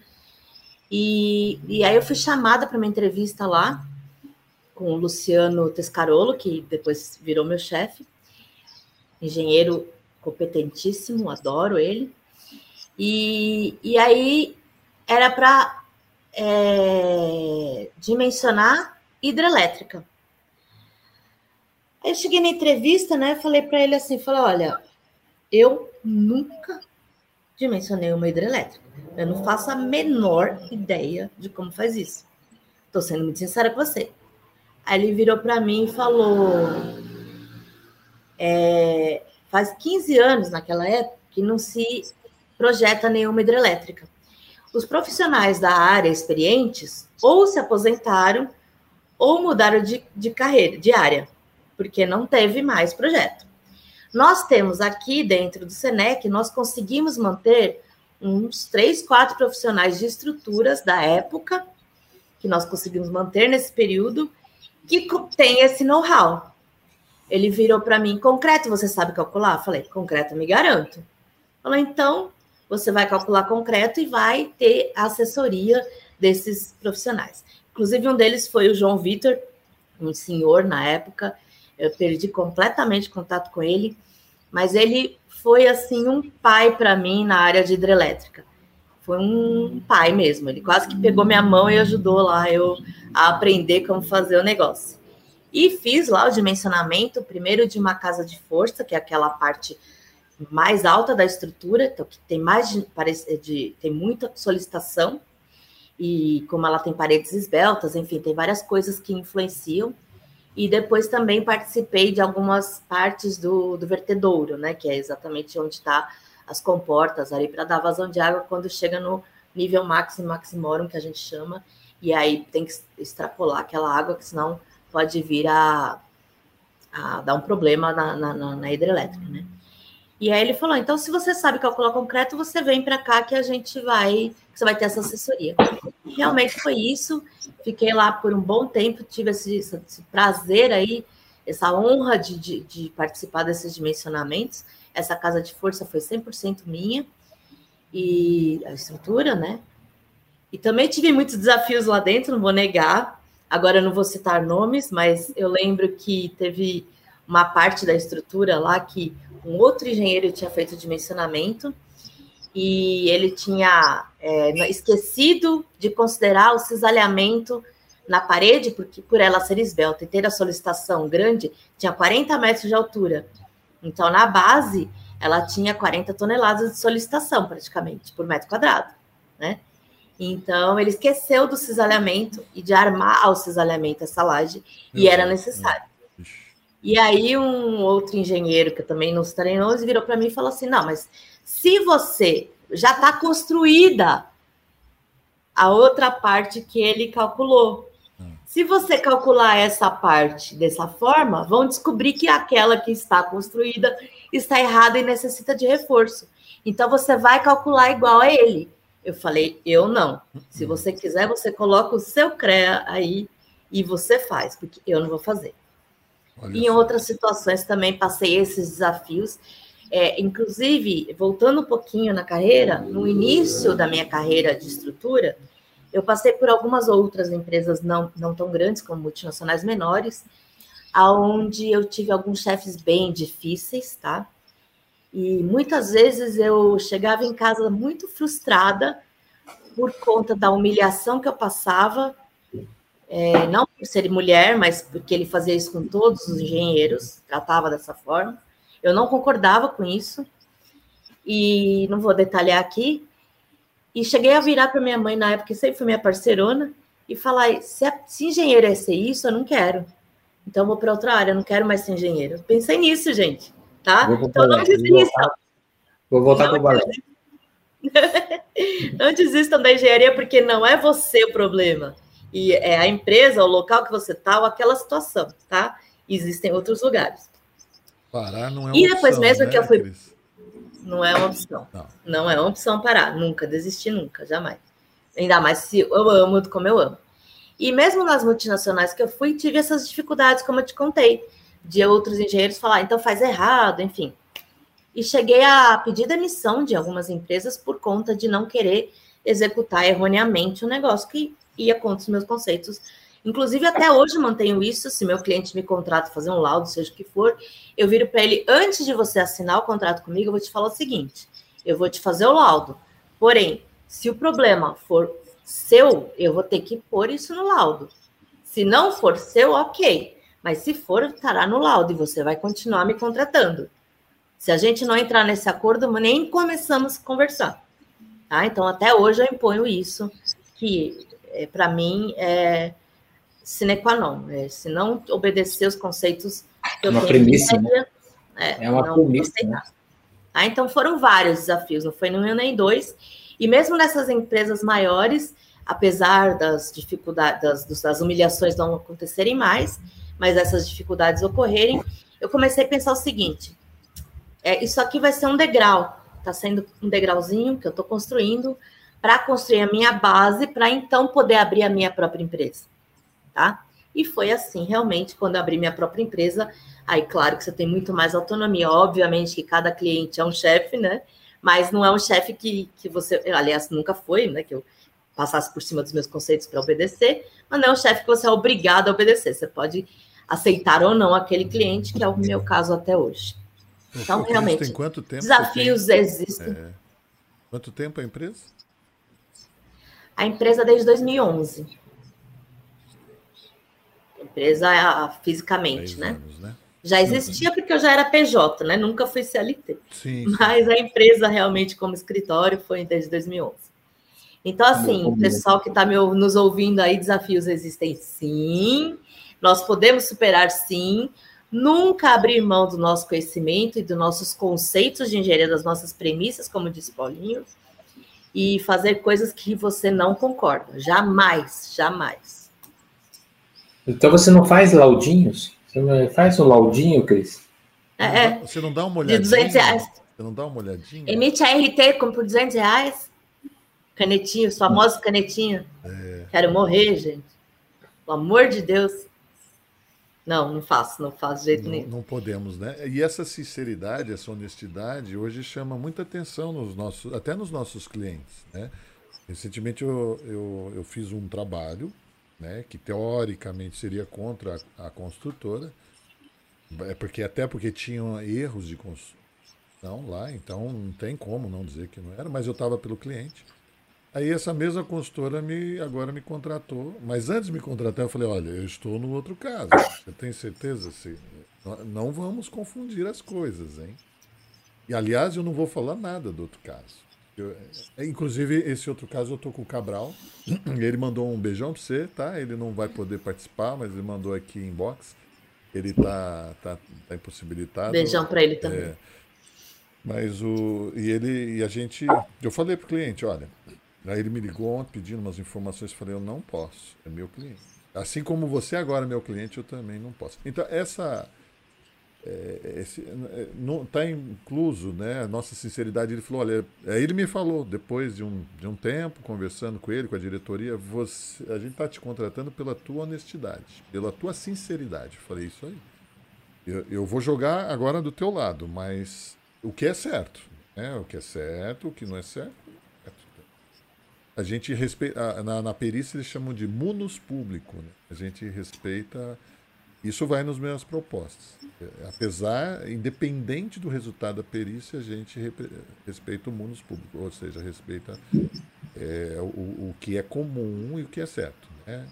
E, e aí eu fui chamada para uma entrevista lá com o Luciano Tescarolo, que depois virou meu chefe, engenheiro competentíssimo, adoro ele. E, e aí era para é, dimensionar hidrelétrica. Aí eu cheguei na entrevista, né? Falei para ele assim, falei, olha, eu nunca dimensionei uma hidrelétrica. Eu não faço a menor ideia de como faz isso. Estou sendo muito sincera com você. Aí ele virou para mim e falou: é, faz 15 anos naquela época que não se projeta nenhuma hidrelétrica os profissionais da área experientes ou se aposentaram ou mudaram de, de carreira, de área, porque não teve mais projeto. Nós temos aqui dentro do Senec, nós conseguimos manter uns três, quatro profissionais de estruturas da época, que nós conseguimos manter nesse período, que tem esse know-how. Ele virou para mim, concreto, você sabe calcular? Falei, concreto, me garanto. Falou, então, você vai calcular concreto e vai ter a assessoria desses profissionais. Inclusive, um deles foi o João Vitor, um senhor na época, eu perdi completamente contato com ele, mas ele foi assim um pai para mim na área de hidrelétrica. Foi um pai mesmo, ele quase que pegou minha mão e ajudou lá eu a aprender como fazer o negócio. E fiz lá o dimensionamento, primeiro de uma casa de força, que é aquela parte mais alta da estrutura, então que tem mais de, de, tem muita solicitação e como ela tem paredes esbeltas, enfim, tem várias coisas que influenciam. E depois também participei de algumas partes do, do vertedouro, né, que é exatamente onde está as comportas ali para dar vazão de água quando chega no nível máximo maximorum que a gente chama, e aí tem que extrapolar aquela água, que senão pode vir a, a dar um problema na, na, na hidrelétrica, né? E aí ele falou: então, se você sabe calcular concreto, você vem para cá que a gente vai, você vai ter essa assessoria. Realmente foi isso. Fiquei lá por um bom tempo, tive esse, esse prazer aí, essa honra de, de, de, participar desses dimensionamentos. Essa casa de força foi 100% minha, e a estrutura, né? E também tive muitos desafios lá dentro, não vou negar. Agora eu não vou citar nomes, mas eu lembro que teve uma parte da estrutura lá que um outro engenheiro tinha feito dimensionamento e ele tinha é, esquecido de considerar o cisalhamento na parede, porque por ela ser esbelta e ter a solicitação grande, tinha 40 metros de altura. Então, na base, ela tinha 40 toneladas de solicitação, praticamente, por metro quadrado, né? Então, ele esqueceu do cisalhamento e de armar ao cisalhamento essa laje, Meu e era necessário. E aí, um outro engenheiro, que também não estarei nomes, virou para mim e falou assim: não, mas se você já está construída a outra parte que ele calculou. Se você calcular essa parte dessa forma, vão descobrir que aquela que está construída está errada e necessita de reforço. Então você vai calcular igual a ele. Eu falei, eu não. Se você quiser, você coloca o seu CREA aí e você faz, porque eu não vou fazer. Olha em outras situações também passei esses desafios. É, inclusive, voltando um pouquinho na carreira, no início da minha carreira de estrutura, eu passei por algumas outras empresas não, não tão grandes, como multinacionais menores, aonde eu tive alguns chefes bem difíceis, tá? E muitas vezes eu chegava em casa muito frustrada por conta da humilhação que eu passava, é, não por ser mulher, mas porque ele fazia isso com todos os engenheiros, tratava dessa forma. Eu não concordava com isso, e não vou detalhar aqui, e cheguei a virar para minha mãe na época, que sempre foi minha parceirona, e falar: se, a, se engenheiro é ser isso, eu não quero. Então vou para outra área, eu não quero mais ser engenheiro. Pensei nisso, gente, tá? Então não desistam. Vou voltar para o balé. não desistam da engenharia, porque não é você o problema. E é a empresa, o local que você está, ou aquela situação, tá? Existem outros lugares. Parar não é uma E depois opção, mesmo né, que eu fui. Cris? Não é uma opção. Não. não é uma opção parar. Nunca, desistir nunca, jamais. Ainda mais se eu amo como eu amo. E mesmo nas multinacionais que eu fui, tive essas dificuldades, como eu te contei, de outros engenheiros falar, então faz errado, enfim. E cheguei a pedir demissão de algumas empresas por conta de não querer executar erroneamente o um negócio que ia contra os meus conceitos Inclusive, até hoje mantenho isso. Se meu cliente me contrata fazer um laudo, seja o que for, eu viro para ele, antes de você assinar o contrato comigo, eu vou te falar o seguinte: eu vou te fazer o laudo. Porém, se o problema for seu, eu vou ter que pôr isso no laudo. Se não for seu, ok. Mas se for, estará no laudo e você vai continuar me contratando. Se a gente não entrar nesse acordo, nem começamos a conversar. Tá? Então, até hoje eu imponho isso, que é, para mim é, sine qua non. Né? Se não obedecer os conceitos que eu uma tenho premissa, né? é, é uma premissa. Né? Ah, então foram vários desafios, não foi nenhum nem dois. E mesmo nessas empresas maiores, apesar das dificuldades, das, das humilhações não acontecerem mais, mas essas dificuldades ocorrerem, eu comecei a pensar o seguinte: é, isso aqui vai ser um degrau, está sendo um degrauzinho que eu estou construindo para construir a minha base, para então poder abrir a minha própria empresa tá? E foi assim, realmente, quando eu abri minha própria empresa, aí claro que você tem muito mais autonomia, obviamente que cada cliente é um chefe, né? Mas não é um chefe que, que você, aliás, nunca foi, né? Que eu passasse por cima dos meus conceitos para obedecer, mas não é um chefe que você é obrigado a obedecer. Você pode aceitar ou não aquele cliente, que é o meu caso até hoje. Então, realmente, tem quanto tempo desafios tem... existem. É... Quanto tempo a empresa? A empresa desde 2011 empresa fisicamente, né? Anos, né? Já existia porque eu já era PJ, né? Nunca fui CLT. Sim, Mas a empresa realmente como escritório foi desde 2011. Então, assim, o pessoal que está nos ouvindo aí, desafios existem sim. Nós podemos superar sim. Nunca abrir mão do nosso conhecimento e dos nossos conceitos de engenharia, das nossas premissas, como disse Paulinho, e fazer coisas que você não concorda. Jamais, jamais. Então você não faz laudinhos? Você não faz um laudinho, Cris? É, é. Você não dá uma olhadinha? De 200 reais. Você não dá uma olhadinha? Emite a RT como por 200 reais. Canetinha, os famosos canetinha. É. Quero morrer, gente. Pelo amor de Deus. Não, não faço, não faço de jeito não, nenhum. Não podemos, né? E essa sinceridade, essa honestidade, hoje chama muita atenção nos nossos, até nos nossos clientes, né? Recentemente eu, eu, eu fiz um trabalho né, que teoricamente seria contra a, a construtora, é porque até porque tinham erros de Não, lá, então não tem como não dizer que não era, mas eu estava pelo cliente. Aí essa mesma consultora me, agora me contratou, mas antes de me contratar eu falei, olha, eu estou no outro caso. Você tem certeza? Se, não vamos confundir as coisas, hein? E aliás, eu não vou falar nada do outro caso. Eu, é, inclusive, esse outro caso eu tô com o Cabral. Ele mandou um beijão para você, tá? Ele não vai poder participar, mas ele mandou aqui em box. Ele tá, tá, tá impossibilitado. Beijão para ele também. É, mas o. E ele. E a gente. Eu falei pro cliente, olha, Aí ele me ligou ontem pedindo umas informações. Falei, eu não posso, é meu cliente. Assim como você agora é meu cliente, eu também não posso. Então, essa. É, esse, é, não está incluso né, a nossa sinceridade. Ele falou: olha, aí ele me falou, depois de um, de um tempo, conversando com ele, com a diretoria, você, a gente está te contratando pela tua honestidade, pela tua sinceridade. Eu falei: isso aí. Eu, eu vou jogar agora do teu lado, mas o que é certo. Né, o que é certo, o que não é certo, a gente respeita. Na, na perícia eles chamam de munus público. Né? A gente respeita. Isso vai nas minhas propostas. É, apesar, independente do resultado da perícia, a gente respeita o munus público, ou seja, respeita é, o, o que é comum e o que é certo. Né?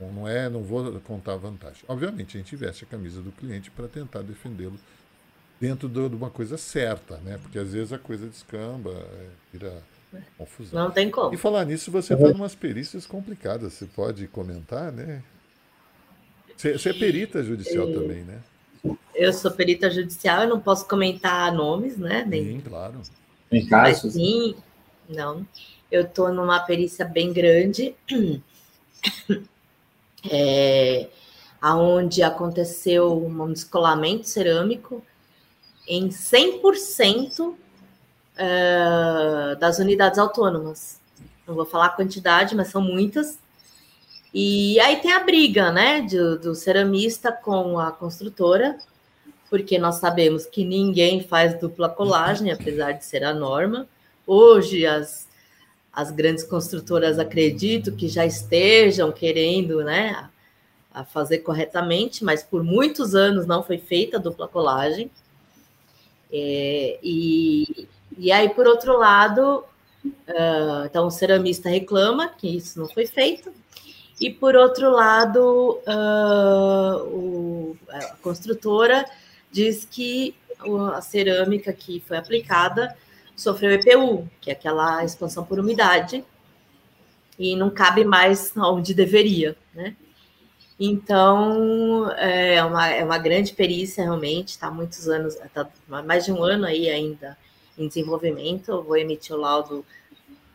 Não é, não vou contar vantagem. Obviamente, a gente veste a camisa do cliente para tentar defendê-lo dentro de uma coisa certa, né? Porque às vezes a coisa descamba, é, vira Confusão. Não tem como. E falar nisso, você está em umas perícias complicadas. Você pode comentar, né? Você, você é perita judicial eu, também, né? Eu sou perita judicial, eu não posso comentar nomes, né? Nem, sim, claro. Em casos? Mas, sim, não. Eu estou numa perícia bem grande, é, aonde aconteceu um descolamento cerâmico em 100% uh, das unidades autônomas. Não vou falar a quantidade, mas são muitas. E aí tem a briga, né, do, do ceramista com a construtora, porque nós sabemos que ninguém faz dupla colagem, apesar de ser a norma. Hoje as, as grandes construtoras acredito que já estejam querendo, né, a fazer corretamente, mas por muitos anos não foi feita a dupla colagem. É, e, e aí, por outro lado, uh, então o ceramista reclama que isso não foi feito, e por outro lado, uh, o, a construtora diz que a cerâmica que foi aplicada sofreu EPU, que é aquela expansão por umidade, e não cabe mais onde deveria, né? Então, é uma, é uma grande perícia, realmente, está muitos anos, está mais de um ano aí ainda em desenvolvimento. Eu vou emitir o laudo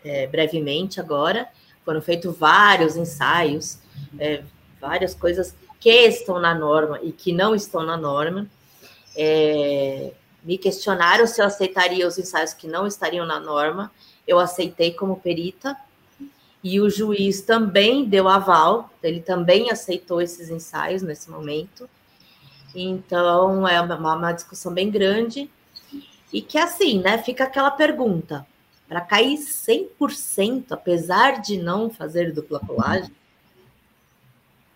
é, brevemente agora. Foram feitos vários ensaios, é, várias coisas que estão na norma e que não estão na norma. É, me questionaram se eu aceitaria os ensaios que não estariam na norma. Eu aceitei como perita. E o juiz também deu aval, ele também aceitou esses ensaios nesse momento. Então, é uma, uma discussão bem grande. E que assim, né, fica aquela pergunta: para cair 100%, apesar de não fazer dupla colagem?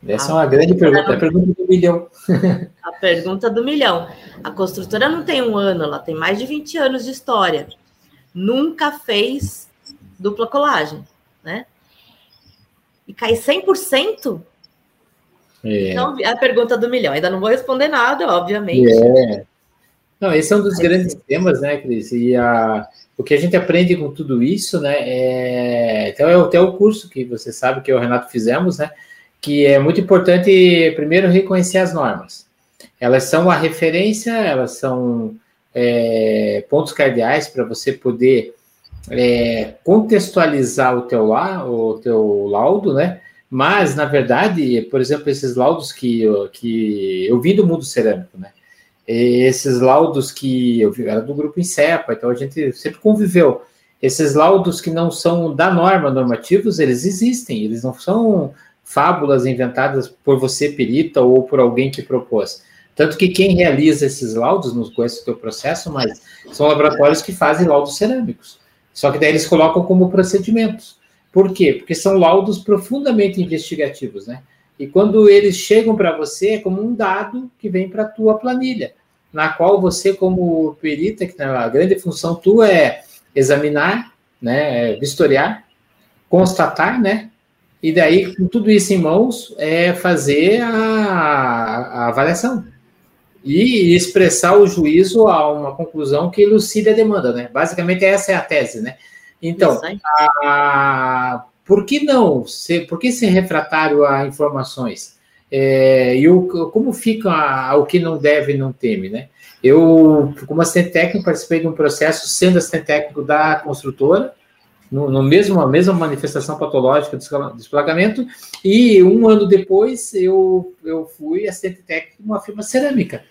Essa é uma grande pergunta, é a pergunta do milhão. a pergunta do milhão. A construtora não tem um ano, ela tem mais de 20 anos de história. Nunca fez dupla colagem, né? E cair 100%? É. Então, é a pergunta do milhão. Ainda não vou responder nada, obviamente. É. Não, esse é um dos grandes temas, né, Cris? E a, o que a gente aprende com tudo isso, né, é, então é até o curso que você sabe que eu e o Renato fizemos, né, que é muito importante, primeiro, reconhecer as normas. Elas são a referência, elas são é, pontos cardeais para você poder é, contextualizar o teu, la, o teu laudo, né, mas, na verdade, por exemplo, esses laudos que, que eu vim do mundo cerâmico, né, esses laudos que eu vi, era do grupo INSEPA, então a gente sempre conviveu. Esses laudos que não são da norma normativos, eles existem, eles não são fábulas inventadas por você, perita, ou por alguém que propôs. Tanto que quem realiza esses laudos, não conhece o teu processo, mas são laboratórios que fazem laudos cerâmicos. Só que daí eles colocam como procedimentos. Por quê? Porque são laudos profundamente investigativos, né? E quando eles chegam para você, é como um dado que vem para a tua planilha. Na qual você, como perita, que a grande função tua é examinar, né, vistoriar, constatar, né, e daí, com tudo isso em mãos, é fazer a, a avaliação e expressar o juízo a uma conclusão que elucide a demanda, né? Basicamente, essa é a tese, né? Então, a, por que não? Se, por que ser refratário a informações? É, e o, como fica a, o que não deve e não teme, né? Eu, como assistente técnico, participei de um processo sendo assistente técnico da construtora, no, no mesmo, a mesma manifestação patológica do desplagamento, e um ano depois eu, eu fui assistente técnico de uma firma cerâmica.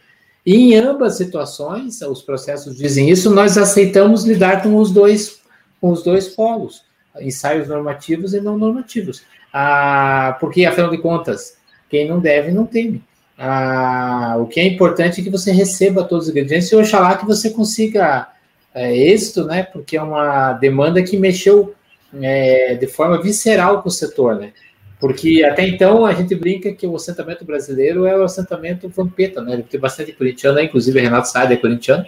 E em ambas situações, os processos dizem isso, nós aceitamos lidar com os dois, com os dois polos, ensaios normativos e não normativos. Ah, porque, afinal de contas, quem não deve, não teme. Ah, o que é importante é que você receba todos os ingredientes e oxalá que você consiga é, êxito, né? Porque é uma demanda que mexeu é, de forma visceral com o setor, né? Porque até então a gente brinca que o assentamento brasileiro é o assentamento vampeta, né? Tem bastante corintiano, inclusive Renato Sade é corintiano,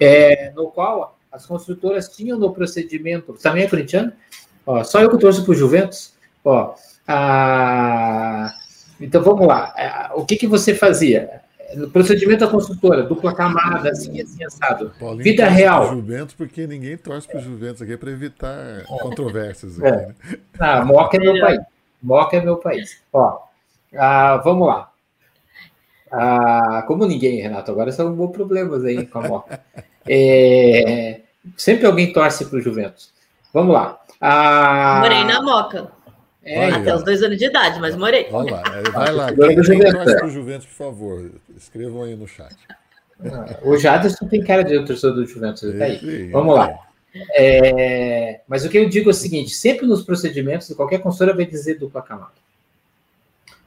é, no qual as construtoras tinham no procedimento. Também é corintiano? Ó, só eu que torço para o Juventus. Ó, a... Então vamos lá. É, o que, que você fazia? no procedimento da construtora, dupla camada, assim, assim, assado. Paulinho Vida real. Juventus, porque ninguém torce para o Juventus aqui para evitar controvérsias. É. Aqui, né? Ah, Moca é meu país. Moca é meu país. Ó, ah, vamos lá. Ah, como ninguém, Renato, agora são bons problemas aí com a Moca. É, sempre alguém torce para o Juventus. Vamos lá. Ah, Morei na Moca. É, Até os dois anos de idade, mas morei. Vai lá, vai lá. Quem, quem torce para o Juventus, por favor, escrevam aí no chat. Ah, o Jaderson tem cara de torcedor do Juventus. Tá aí. Vamos lá. É, mas o que eu digo é o seguinte: sempre nos procedimentos qualquer consultora vai dizer dupla camada.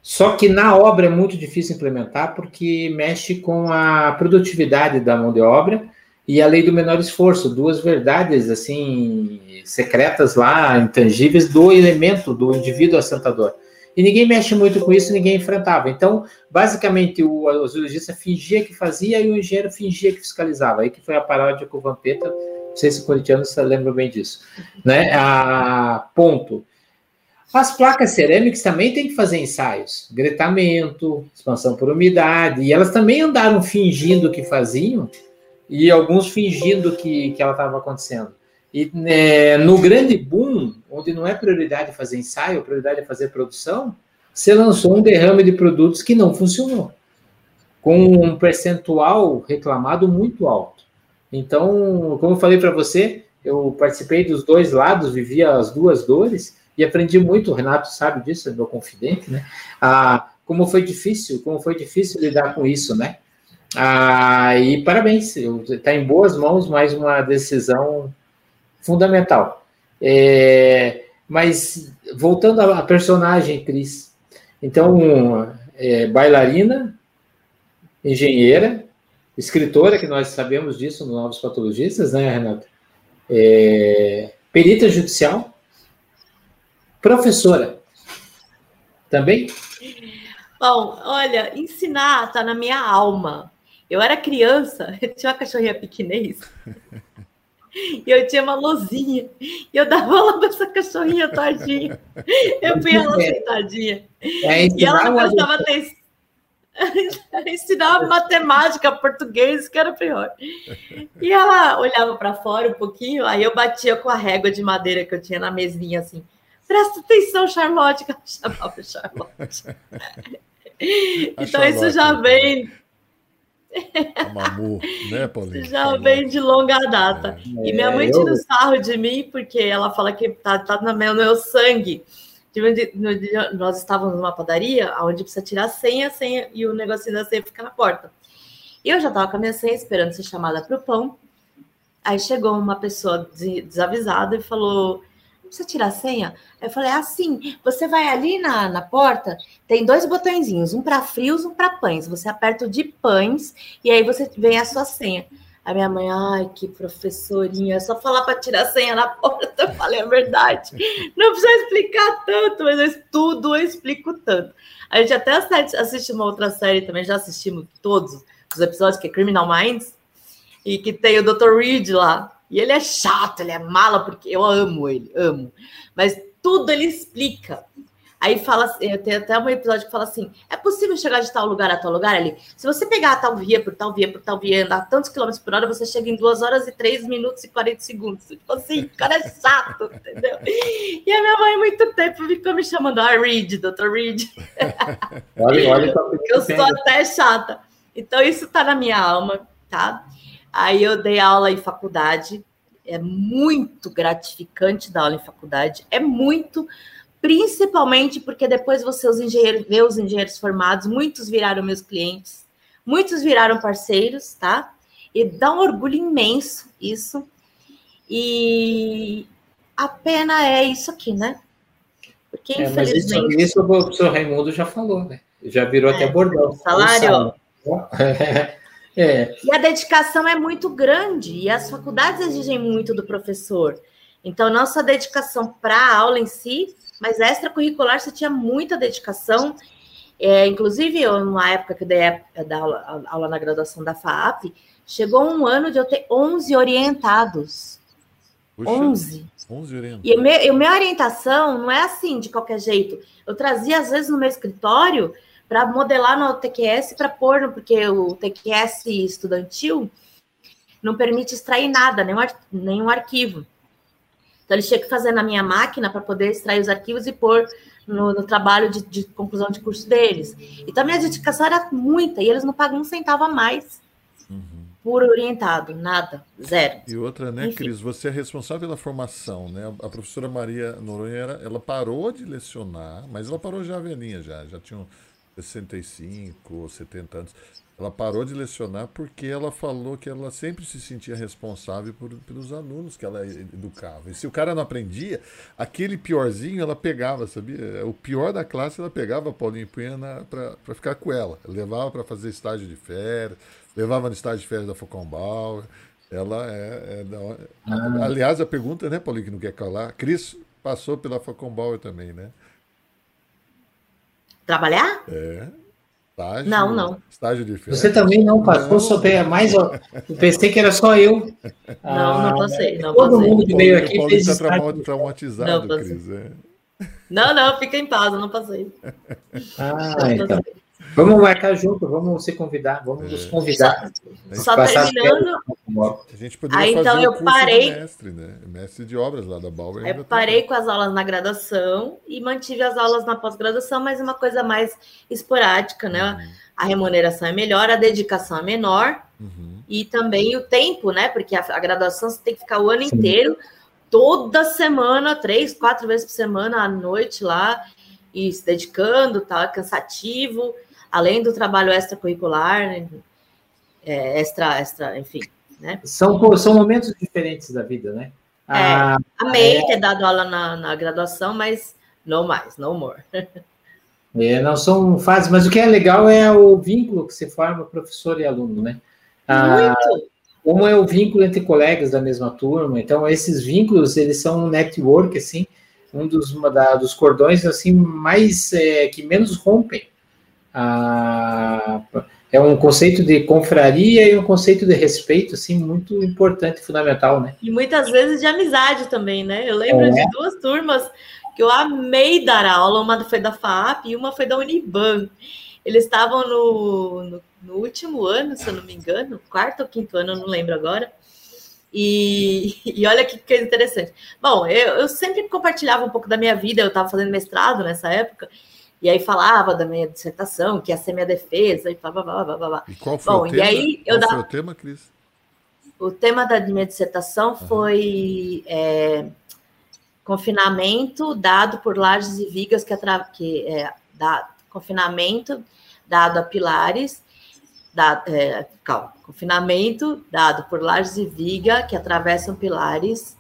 Só que na obra é muito difícil implementar porque mexe com a produtividade da mão de obra e a lei do menor esforço, duas verdades assim secretas lá, intangíveis do elemento do indivíduo assentador. E ninguém mexe muito com isso, ninguém enfrentava. Então, basicamente, o, zoologista fingia que fazia e o engenheiro fingia que fiscalizava. Aí que foi a paródia com o Vampeta. Não sei se o corintiano se lembra bem disso. Né? A, ponto. As placas cerâmicas também têm que fazer ensaios, gretamento, expansão por umidade, e elas também andaram fingindo que faziam, e alguns fingindo que, que ela estava acontecendo. E é, no grande boom, onde não é prioridade fazer ensaio, prioridade é fazer produção, você lançou um derrame de produtos que não funcionou, com um percentual reclamado muito alto. Então, como eu falei para você, eu participei dos dois lados, vivia as duas dores e aprendi muito. O Renato sabe disso, é meu confidente, né? Ah, como foi difícil, como foi difícil lidar com isso, né? Ah, e parabéns, está em boas mãos mais uma decisão fundamental. É, mas voltando à personagem Cris, então é, bailarina, engenheira, escritora, que nós sabemos disso nos Novos Patologistas, né, Renata? É, perita judicial, professora, também? Bom, olha, ensinar está na minha alma. Eu era criança, eu tinha uma cachorrinha pequenez. E eu tinha uma luzinha. E eu dava aula para essa cachorrinha tadinha. Eu fui ela sentadinha. É, e ela prestava atenção. Ensinava matemática, português, que era pior. E ela olhava para fora um pouquinho, aí eu batia com a régua de madeira que eu tinha na mesinha assim. Presta atenção, Charlotte, que ela chamava Charlotte. então, isso já vem Mamu, né, Paulinho? Já vem de longa data. É. E minha mãe tira o sarro de mim porque ela fala que tá, tá no meu, no meu sangue. Nós estávamos numa padaria onde precisa tirar a senha, a senha e o negocinho da senha fica na porta. E eu já estava com a minha senha esperando ser chamada para o pão. Aí chegou uma pessoa desavisada e falou: precisa tirar a senha? Eu falei, assim, você vai ali na, na porta, tem dois botõezinhos, um para frios, um para pães. Você aperta o de pães e aí você vem a sua senha. A minha mãe, ai, que professorinha, é só falar para tirar a senha na porta. Eu falei a verdade. Não precisa explicar tanto, mas eu, tudo eu explico tanto. A gente até assiste uma outra série também, já assistimos todos os episódios, que é Criminal Minds, e que tem o Dr. Reed lá. E ele é chato, ele é mala, porque eu amo ele, amo. Mas tudo ele explica. Aí fala, tem até um episódio que fala assim: é possível chegar de tal lugar a tal lugar ali? Se você pegar a tal via por tal via por tal via, andar tantos quilômetros por hora, você chega em 2 horas e 3 minutos e 40 segundos. Tipo assim, o cara é chato, entendeu? E a minha mãe, muito tempo, ficou me chamando, ah, Reed, Dr. Reed. olha, olha, eu sou até chata. Então, isso tá na minha alma, tá? Aí eu dei aula em faculdade. É muito gratificante dar aula em faculdade. É muito principalmente porque depois você os engenheiros, vê os engenheiros formados, muitos viraram meus clientes, muitos viraram parceiros, tá? E dá um orgulho imenso isso. E a pena é isso aqui, né? Porque, é, infelizmente. Mas isso, isso, o professor Raimundo já falou, né? Já virou é, até bordão. Salário. É. E a dedicação é muito grande, e as faculdades exigem muito do professor. Então, não só dedicação para a aula em si, mas extracurricular você tinha muita dedicação. É, inclusive, eu, numa época que eu dei aula, aula na graduação da FAAP, chegou um ano de eu ter 11 orientados. Puxa, 11. 11 orientados. E a minha orientação não é assim, de qualquer jeito. Eu trazia, às vezes, no meu escritório para modelar no TQS para pôr, porque o TQS estudantil não permite extrair nada, nenhum, nenhum arquivo. Então, eles tinham que fazer na minha máquina para poder extrair os arquivos e pôr no, no trabalho de, de, conclusão de curso deles. Então, a minha dedicação era muita, e eles não pagam um centavo a mais uhum. por orientado, nada, zero. E outra, né, Enfim. Cris, você é responsável pela formação, né? A professora Maria Noronha, ela parou de lecionar, mas ela parou já velhinha, já, já tinha 65 ou 70 anos. Ela parou de lecionar porque ela falou que ela sempre se sentia responsável por, pelos alunos que ela educava. E se o cara não aprendia, aquele piorzinho ela pegava, sabia? O pior da classe ela pegava a Paulinha Punha para ficar com ela. Levava para fazer estágio de férias, levava no estágio de férias da Focambauer. Ela é. é ah. Aliás, a pergunta, né, Paulinho, que não quer calar, Cris passou pela Focambauer também, né? Trabalhar? É. Estágio, não, não. Estágio de férias. Você também não passou, não. só mais. Eu pensei que era só eu. Não, não passei. Não todo passei. mundo que veio aqui o fez está traumatizado, não, Cris. É. Não, não, fica em paz, eu não passei. Ah, não então. Passei. Vamos marcar junto, vamos se convidar, vamos é. nos convidar. Só, só terminando. A gente poderia Aí, então, eu parei. mestre, né? Mestre de obras lá da Bauer. Eu parei com as aulas na graduação e mantive as aulas na pós-graduação, mas uma coisa mais esporádica, né? Uhum. A remuneração é melhor, a dedicação é menor uhum. e também o tempo, né? Porque a, a, graduação você tem que ficar o ano Sim. inteiro, toda semana, três, quatro vezes por semana, à noite lá, e se dedicando, tá? Cansativo além do trabalho extracurricular, né, é, extra, extra, enfim. Né? São, são momentos diferentes da vida, né? É, ah, amei é... ter dado aula na, na graduação, mas não mais, no more. É, não são fases, mas o que é legal é o vínculo que se forma professor e aluno, né? Ah, Muito! Como é o vínculo entre colegas da mesma turma, então esses vínculos, eles são um network, assim, um dos, da, dos cordões, assim, mais, é, que menos rompem a, é um conceito de confraria e um conceito de respeito, assim, muito importante fundamental, né? E muitas vezes de amizade também, né? Eu lembro é. de duas turmas que eu amei dar aula, uma foi da FAP e uma foi da Uniban. Eles estavam no, no, no último ano, se eu não me engano, quarto ou quinto ano, eu não lembro agora. E, e olha que coisa interessante. Bom, eu, eu sempre compartilhava um pouco da minha vida, eu estava fazendo mestrado nessa época, e aí falava da minha dissertação, que ia ser minha defesa, e blá, blá, blá, blá, blá. E qual foi Bom, o tema? E aí, eu qual foi o tema, Cris? O tema da minha dissertação uhum. foi é, confinamento dado por lajes e vigas que, atra... que é, da... confinamento dado a pilares, da... é, calma, confinamento dado por lajes e viga que atravessam pilares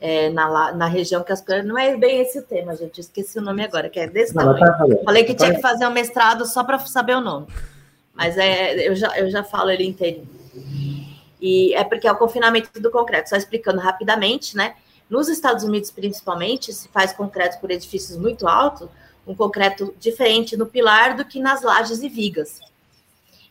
é, na, na região que as coisas. Não é bem esse o tema, gente. Esqueci o nome agora, que é desse não, tamanho. Tá Falei que tinha que fazer um mestrado só para saber o nome. Mas é, eu, já, eu já falo ele inteirinho. E é porque é o confinamento do concreto. Só explicando rapidamente, né? Nos Estados Unidos, principalmente, se faz concreto por edifícios muito altos, um concreto diferente no pilar do que nas lajes e vigas.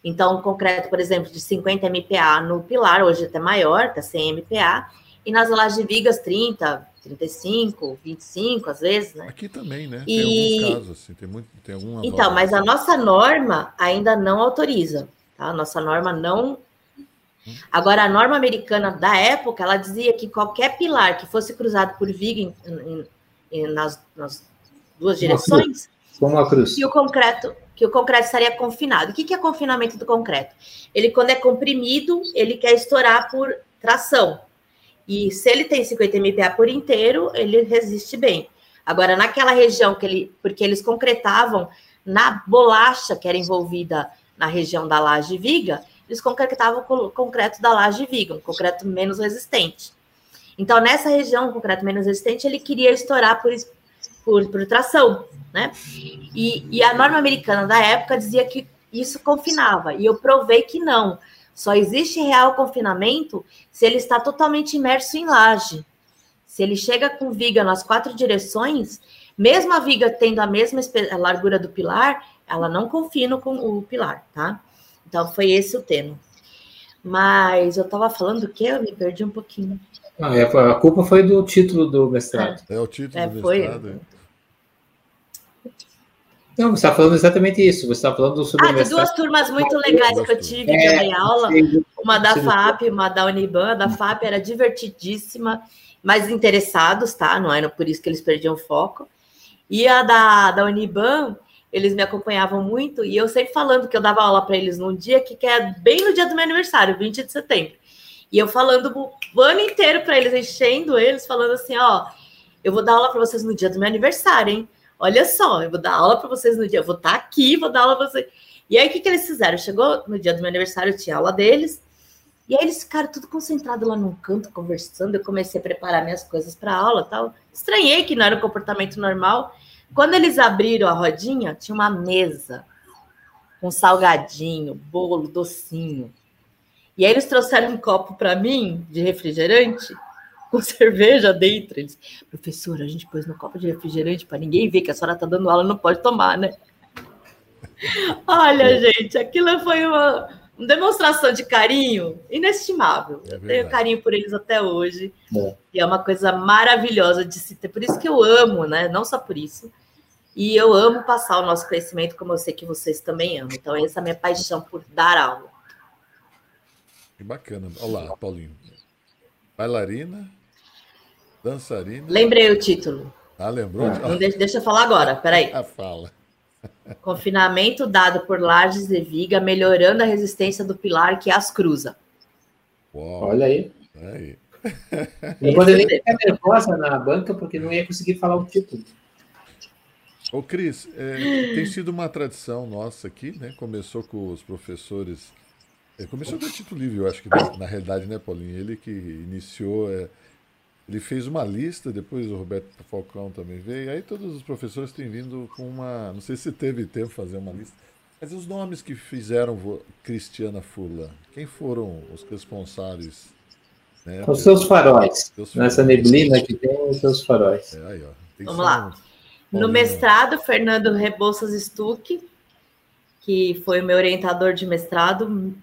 Então, concreto, por exemplo, de 50 MPa no pilar, hoje até maior, até 100 MPa, e nas lajes de vigas 30, 35, 25, às vezes, né? Aqui também, né? E... Tem alguns casos, assim, tem, muito, tem alguma Então, mas a nossa norma ainda não autoriza, tá? A nossa norma não... Agora, a norma americana da época, ela dizia que qualquer pilar que fosse cruzado por viga em, em, em, nas, nas, duas direções... Como uma cruz. Que o concreto que o concreto estaria confinado. O que é confinamento do concreto? Ele, quando é comprimido, ele quer estourar por tração. E se ele tem 50 MPa por inteiro, ele resiste bem. Agora, naquela região que ele. Porque eles concretavam na bolacha que era envolvida na região da laje viga, eles concretavam o concreto da laje viga, um concreto menos resistente. Então, nessa região, um concreto menos resistente, ele queria estourar por, por, por tração, né? E, e a norma americana da época dizia que isso confinava, e eu provei que não. Só existe real confinamento se ele está totalmente imerso em laje. Se ele chega com viga nas quatro direções, mesmo a viga tendo a mesma largura do pilar, ela não confina com o pilar, tá? Então foi esse o tema. Mas eu estava falando o quê? Eu me perdi um pouquinho. Não, é, a culpa foi do título do mestrado. É, é o título é, do mestrado. Foi. É. Não, você está falando exatamente isso. Você está falando sobre. Ah, de duas turmas muito legais que eu tive é, de aula. Uma da FAP, uma da Uniban. A da FAP era divertidíssima, mas interessados, tá? Não era por isso que eles perdiam o foco. E a da, da Uniban, eles me acompanhavam muito, e eu sempre falando que eu dava aula para eles num dia que, que é bem no dia do meu aniversário, 20 de setembro. E eu falando o ano inteiro para eles, enchendo eles, falando assim: ó, eu vou dar aula para vocês no dia do meu aniversário, hein? Olha só, eu vou dar aula para vocês no dia, eu vou estar tá aqui, vou dar aula para vocês. E aí, o que, que eles fizeram? Chegou no dia do meu aniversário, tinha aula deles, e aí eles ficaram tudo concentrado lá num canto, conversando. Eu comecei a preparar minhas coisas para aula tal. Estranhei que não era um comportamento normal. Quando eles abriram a rodinha, tinha uma mesa com salgadinho, bolo, docinho. E aí eles trouxeram um copo para mim de refrigerante com cerveja dentro. Eles, professora, a gente pôs no copo de refrigerante para ninguém ver que a senhora está dando aula, não pode tomar, né? Olha, gente, aquilo foi uma, uma, demonstração de carinho inestimável. É eu tenho carinho por eles até hoje. É. E é uma coisa maravilhosa de se ter. Por isso que eu amo, né? Não só por isso. E eu amo passar o nosso conhecimento, como eu sei que vocês também amam. Então, essa é a minha paixão por dar aula. Que bacana. Olá, Paulinho. Bailarina, Dançarina. Lembrei o título. Ah, lembrou? Não, deixa, deixa eu falar agora, peraí. Ah, fala. Confinamento dado por lajes de viga, melhorando a resistência do pilar que as cruza. Uau. Olha aí. aí. Eu poderia ficar nervosa na banca porque não ia conseguir falar o título. Ô, Cris, é, tem sido uma tradição nossa aqui, né? Começou com os professores. É, começou com o Tito Livre, eu acho que na, na realidade, né, Paulinho? Ele que iniciou. É, ele fez uma lista, depois o Roberto Falcão também veio, aí todos os professores têm vindo com uma. Não sei se teve tempo fazer uma lista. Mas os nomes que fizeram Cristiana Furlan, quem foram os responsáveis? Né, os seus faróis. Seus Nessa faróis. neblina que tem os seus faróis. É, aí, Vamos lá. Um... No mestrado, Fernando Rebouças Stuck, que foi o meu orientador de mestrado,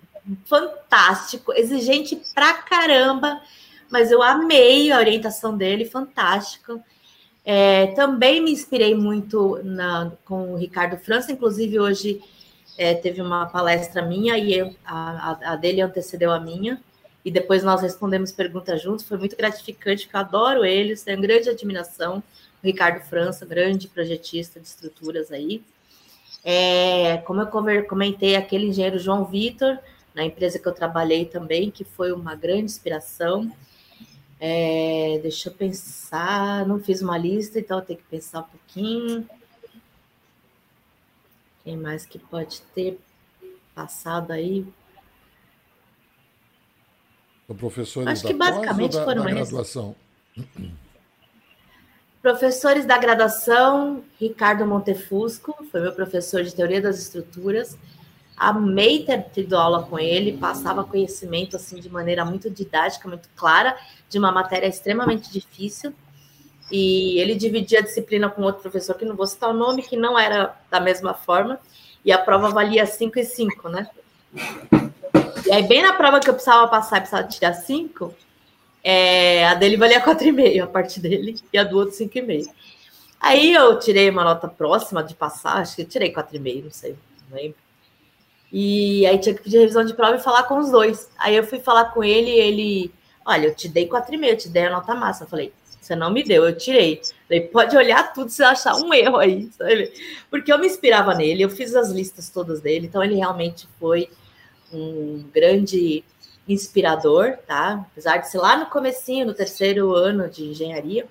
fantástico, exigente pra caramba mas eu amei a orientação dele, fantástico. É, também me inspirei muito na, com o Ricardo França, inclusive hoje é, teve uma palestra minha e eu, a, a, dele antecedeu a minha, e depois nós respondemos perguntas juntos, foi muito gratificante, porque eu adoro eles, tenho grande admiração, o Ricardo França, grande projetista de estruturas aí. É, como eu comentei, aquele engenheiro João Vitor, na empresa que eu trabalhei também, que foi uma grande inspiração. É, deixa eu pensar, não fiz uma lista, então eu tenho que pensar um pouquinho. Quem mais que pode ter passado aí? O professores Acho que basicamente da, foram da graduação. Professores da graduação, Ricardo Montefusco, foi meu professor de teoria das estruturas. Amei ter tido aula com ele, passava conhecimento assim de maneira muito didática, muito clara, de uma matéria extremamente difícil. E ele dividia a disciplina com outro professor, que não vou citar o nome, que não era da mesma forma, e a prova valia 5 e 5, né? E aí, bem na prova que eu precisava passar, precisava tirar 5, é, a dele valia 4,5, a parte dele, e a do outro 5,5. Aí eu tirei uma nota próxima de passar, acho que eu tirei 4,5, não sei, não lembro. E aí tinha que pedir revisão de prova e falar com os dois. Aí eu fui falar com ele e ele, olha, eu te dei 4,5, eu te dei a nota massa. Eu falei, você não me deu, eu tirei. falei, pode olhar tudo se achar um erro aí, sabe? Porque eu me inspirava nele, eu fiz as listas todas dele, então ele realmente foi um grande inspirador, tá? Apesar de ser lá no comecinho, no terceiro ano de engenharia.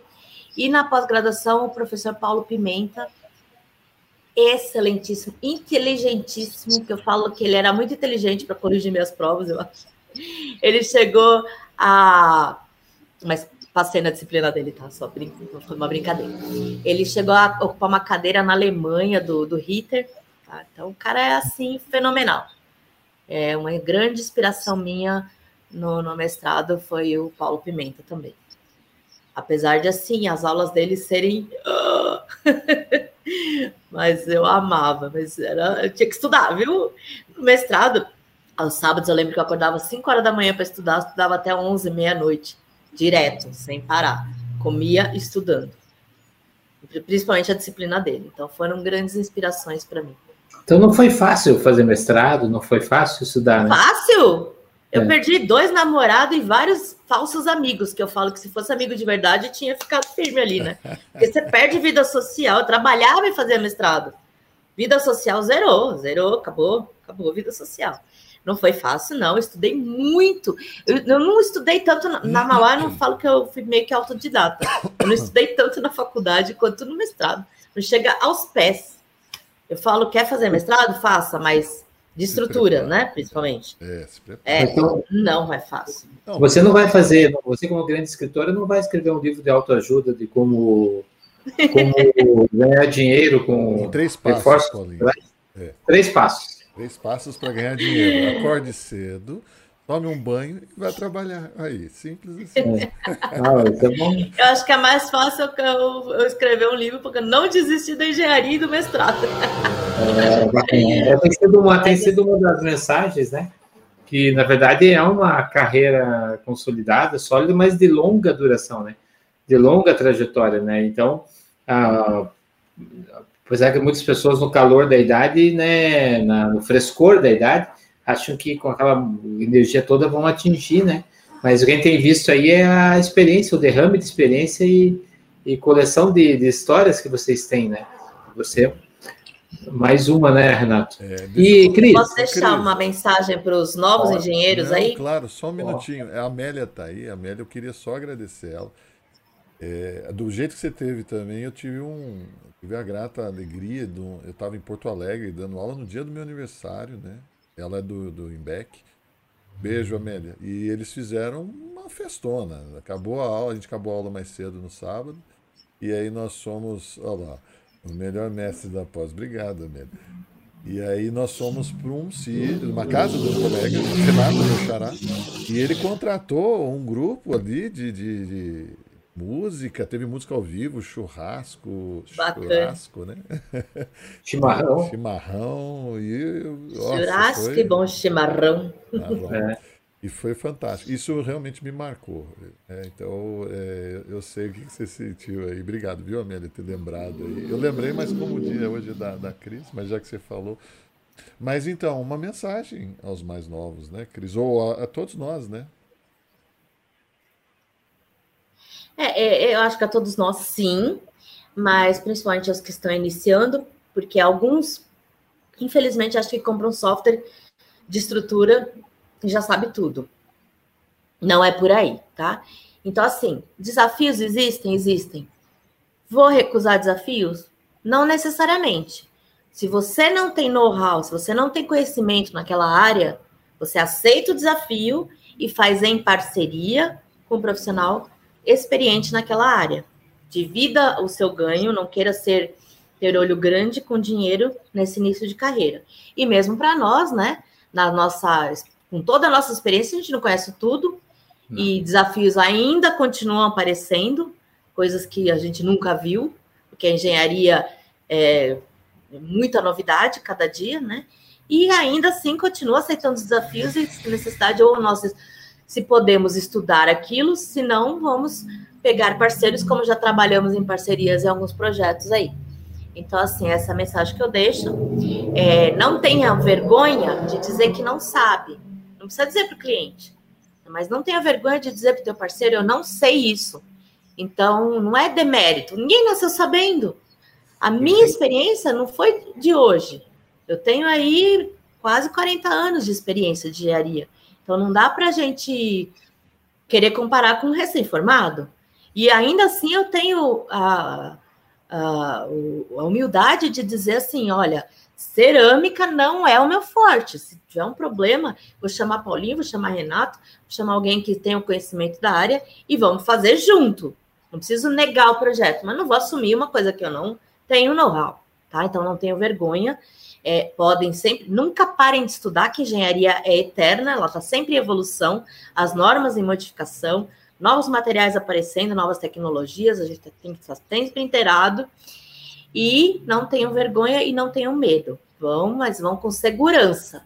E na pós-graduação, o professor Paulo Pimenta, excelentíssimo, inteligentíssimo, que eu falo que ele era muito inteligente para corrigir minhas provas, eu acho. Ele chegou a. Mas passei na disciplina dele, tá? Só brin... foi uma brincadeira. Ele chegou a ocupar uma cadeira na Alemanha do, do Ritter, tá? Então o cara é assim, fenomenal. É uma grande inspiração minha no, no mestrado foi o Paulo Pimenta também. Apesar de assim, as aulas dele serem. mas eu amava, mas era, eu tinha que estudar, viu? No mestrado, aos sábados eu lembro que eu acordava às 5 horas da manhã para estudar, estudava até 11, meia-noite, direto, sem parar. Comia estudando. Principalmente a disciplina dele. Então foram grandes inspirações para mim. Então não foi fácil fazer mestrado, não foi fácil estudar, né? Fácil? Eu é. perdi dois namorados e vários falsos amigos, que eu falo que se fosse amigo de verdade, tinha ficado firme ali, né? Porque você perde vida social. Eu trabalhava e fazia mestrado. Vida social zerou, zerou, acabou, acabou a vida social. Não foi fácil, não. Eu estudei muito. Eu, eu não estudei tanto na, na Mauá, eu não falo que eu fui meio que autodidata. Eu não estudei tanto na faculdade quanto no mestrado. Não chega aos pés. Eu falo, quer fazer mestrado? Faça, mas de estrutura, né? Principalmente. É, se prepara. É, então, não é fácil. Você não vai fazer, você como grande escritora, não vai escrever um livro de autoajuda de como, como ganhar dinheiro com, com três passos. É. Três passos. Três passos para ganhar dinheiro. Acorde cedo, tome um banho e vai trabalhar. Aí, simples assim. É. Ah, é eu acho que é mais fácil eu, eu, escrever um livro porque eu não desisti da engenharia e do mestrado. É, é, tem, sido uma, tem sido uma das mensagens, né? Que na verdade é uma carreira consolidada, sólida, mas de longa duração, né? De longa trajetória, né? Então, ah, pois é que muitas pessoas no calor da idade, né, na, no frescor da idade, acham que com aquela energia toda vão atingir, né? Mas o que a gente tem visto aí é a experiência, o derrame de experiência e, e coleção de, de, histórias que vocês têm, né? Você, mais uma, né, Renato? É, e, Cris? Posso deixar Cris. uma mensagem para os novos engenheiros não, aí? Claro, só um minutinho. A Amélia está aí. A Amélia, eu queria só agradecer ela. É, do jeito que você teve também, eu tive um tive a grata alegria. Do, eu estava em Porto Alegre dando aula no dia do meu aniversário, né? Ela é do, do Imbec. Beijo, Amélia. E eles fizeram uma festona. Acabou a aula, a gente acabou a aula mais cedo no sábado. E aí nós somos, olha lá, o melhor mestre da pós. Obrigado, Amélia. E aí nós fomos para um uma casa do colega, Renato, meu xará, e ele contratou um grupo ali de, de, de Música, teve música ao vivo, churrasco, Bacana. churrasco, né? Chimarrão. chimarrão e nossa, churrasco foi... e bom chimarrão. é. E foi fantástico. Isso realmente me marcou. É, então, é, eu sei o que você sentiu aí. Obrigado, viu, Amélia, ter lembrado aí. Eu lembrei mais como o dia hoje da, da Cris, mas já que você falou. Mas então, uma mensagem aos mais novos, né, Cris? Ou a, a todos nós, né? É, é, eu acho que a todos nós sim, mas principalmente aos que estão iniciando, porque alguns, infelizmente, acho que compram software de estrutura e já sabe tudo. Não é por aí, tá? Então, assim, desafios existem? Existem. Vou recusar desafios? Não necessariamente. Se você não tem know-how, se você não tem conhecimento naquela área, você aceita o desafio e faz em parceria com o profissional experiente naquela área. Divida o seu ganho, não queira ser ter olho grande com dinheiro nesse início de carreira. E mesmo para nós, né, na nossa com toda a nossa experiência, a gente não conhece tudo não. e desafios ainda continuam aparecendo, coisas que a gente nunca viu, porque a engenharia é muita novidade cada dia, né? e ainda assim continua aceitando os desafios e necessidade, ou nós, se podemos estudar aquilo, se não, vamos pegar parceiros, como já trabalhamos em parcerias em alguns projetos aí. Então, assim, essa mensagem que eu deixo é, não tenha vergonha de dizer que não sabe. Não precisa dizer para o cliente, mas não tenha vergonha de dizer para o teu parceiro, eu não sei isso. Então, não é demérito. Ninguém nasceu sabendo. A minha experiência não foi de hoje. Eu tenho aí quase 40 anos de experiência de engenharia. Então, não dá para a gente querer comparar com um recém-formado. E ainda assim, eu tenho a, a, a humildade de dizer assim: olha, cerâmica não é o meu forte. Se tiver um problema, vou chamar Paulinho, vou chamar Renato, vou chamar alguém que tenha o conhecimento da área e vamos fazer junto. Não preciso negar o projeto, mas não vou assumir uma coisa que eu não tenho know-how, tá? Então não tenho vergonha. É, podem sempre, nunca parem de estudar, que engenharia é eterna, ela está sempre em evolução, as normas em modificação, novos materiais aparecendo, novas tecnologias, a gente tem que estar sempre inteirado. E não tenham vergonha e não tenham medo. Vão, mas vão com segurança.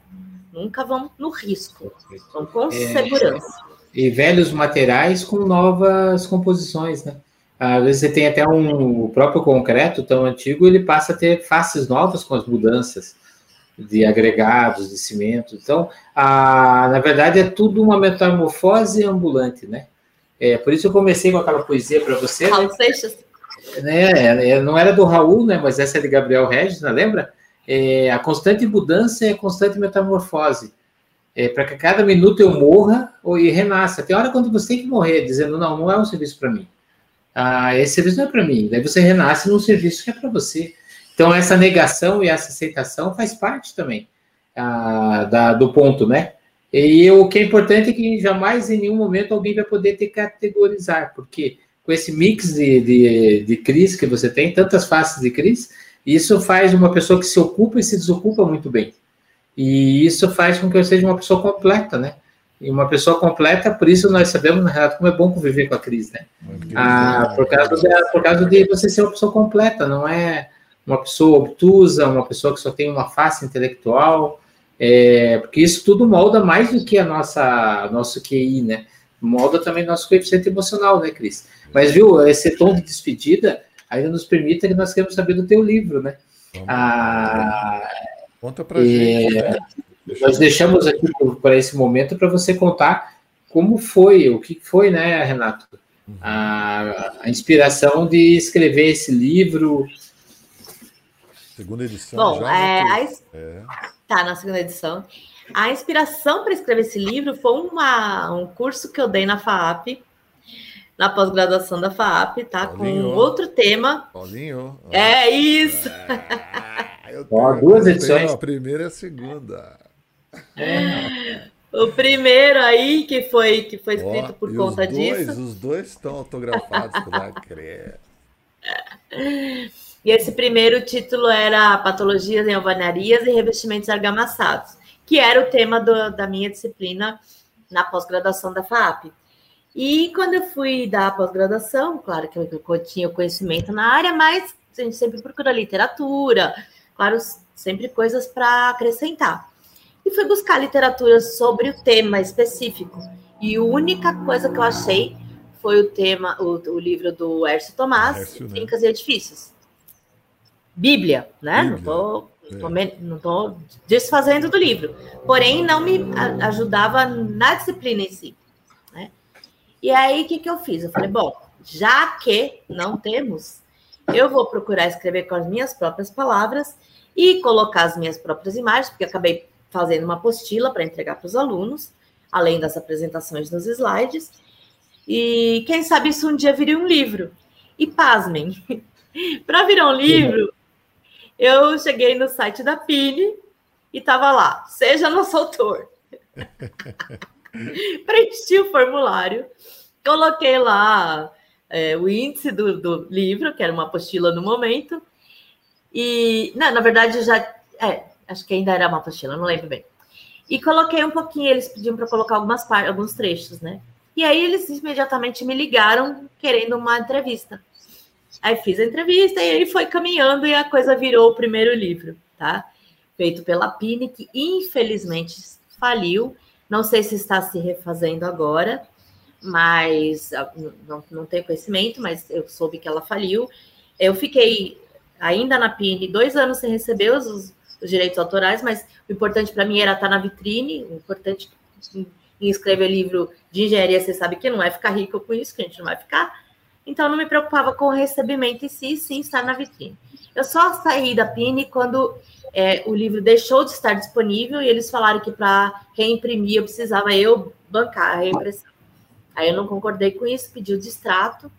Nunca vão no risco. Vão com é, segurança. E velhos materiais com novas composições, né? Às vezes você tem até um o próprio concreto tão antigo, ele passa a ter faces novas com as mudanças de agregados, de cimento. Então, a, na verdade, é tudo uma metamorfose ambulante, né? É, por isso eu comecei com aquela poesia para você. Raul né? Seixas. Né? Não era do Raul, né? Mas essa é de Gabriel Regis, né? lembra? É, a constante mudança é a constante metamorfose. É, para que a cada minuto eu morra ou e renasça. Tem hora quando você tem que morrer, dizendo, não, não é um serviço para mim. Ah, esse serviço não é para mim. Daí você renasce num serviço que é para você. Então, essa negação e essa aceitação faz parte também ah, da, do ponto, né? E o que é importante é que jamais em nenhum momento alguém vai poder te categorizar, porque com esse mix de, de, de crise que você tem, tantas faces de crise, isso faz uma pessoa que se ocupa e se desocupa muito bem. E isso faz com que eu seja uma pessoa completa, né? E uma pessoa completa, por isso nós sabemos, na realidade, como é bom conviver com a crise, né? Ah, por, causa de, por causa de você ser uma pessoa completa, não é uma pessoa obtusa, uma pessoa que só tem uma face intelectual, é, porque isso tudo molda mais do que a nossa nosso QI, né? Molda também nosso coeficiente emocional, né, Cris? Mas, viu, esse tom de despedida ainda nos permite que nós queremos saber do teu livro, né? Ah, Conta pra é, gente. Né? Nós deixamos aqui para esse momento para você contar como foi, o que foi, né, Renato? Uhum. A, a inspiração de escrever esse livro. Segunda edição. Bom, já, é, a, é. Tá, na segunda edição. A inspiração para escrever esse livro foi uma, um curso que eu dei na FAAP, na pós-graduação da FAAP, tá? Paulinho. Com outro tema. Paulinho. É isso. Ah, eu tenho, Ó, duas edições. A primeira e a segunda. É. O primeiro aí que foi que foi escrito por conta os dois, disso. Os dois estão autografados pela CRE. E esse primeiro título era Patologias em Alvanarias e Revestimentos Argamassados, que era o tema do, da minha disciplina na pós-graduação da FAP. E quando eu fui dar a pós-graduação, claro que eu, eu tinha conhecimento na área, mas a gente sempre procura literatura, claro, sempre coisas para acrescentar. E fui buscar literatura sobre o tema específico. E a única coisa que eu achei foi o tema, o, o livro do Ércio Tomás, Ércio, né? e Edifícios. Bíblia, né? Bíblia. Não estou é. não tô desfazendo do livro. Porém, não me ajudava na disciplina em si. Né? E aí, o que, que eu fiz? Eu falei, bom, já que não temos, eu vou procurar escrever com as minhas próprias palavras e colocar as minhas próprias imagens, porque acabei fazendo uma apostila para entregar para os alunos, além das apresentações nos slides. E quem sabe isso um dia viria um livro. E pasmem, para virar um livro, eu cheguei no site da Pini e estava lá, seja nosso autor. Preenchi o formulário, coloquei lá é, o índice do, do, livro, que era uma apostila no momento, e, não, na verdade, já, é, acho que ainda era uma apostila, não lembro bem. E coloquei um pouquinho, eles pediam para colocar algumas partes, alguns trechos, né? E aí eles imediatamente me ligaram querendo uma entrevista. Aí fiz a entrevista e aí foi caminhando e a coisa virou o primeiro livro, tá? feito pela Pini, que infelizmente faliu. Não sei se está se refazendo agora, mas ah, não, não tenho conhecimento, mas eu soube que ela faliu. Eu fiquei ainda na Pini dois anos sem receber os, os direitos autorais, mas o importante para mim era estar na vitrine, o importante em escrever livro de engenharia, você sabe que não é ficar rico com isso, que a gente não vai ficar. Então, não me preocupava com o recebimento em si, sim estar na vitrine. Eu só saí da Pini quando é, o livro deixou de estar disponível e eles falaram que para reimprimir eu precisava eu bancar a reimpressão. Aí eu não concordei com isso, pedi o distrato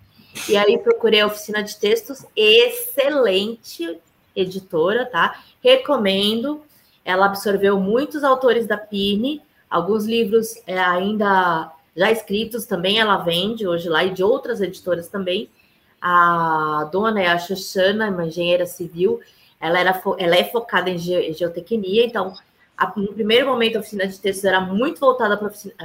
e aí procurei a oficina de textos, excelente editora, tá? Recomendo. Ela absorveu muitos autores da Pini, alguns livros é, ainda já escritos também ela vende hoje lá e de outras editoras também. A dona é a Xoxana, uma engenheira civil, ela, era, ela é focada em ge, geotecnia, então, a, no primeiro momento, a oficina de textos era muito voltada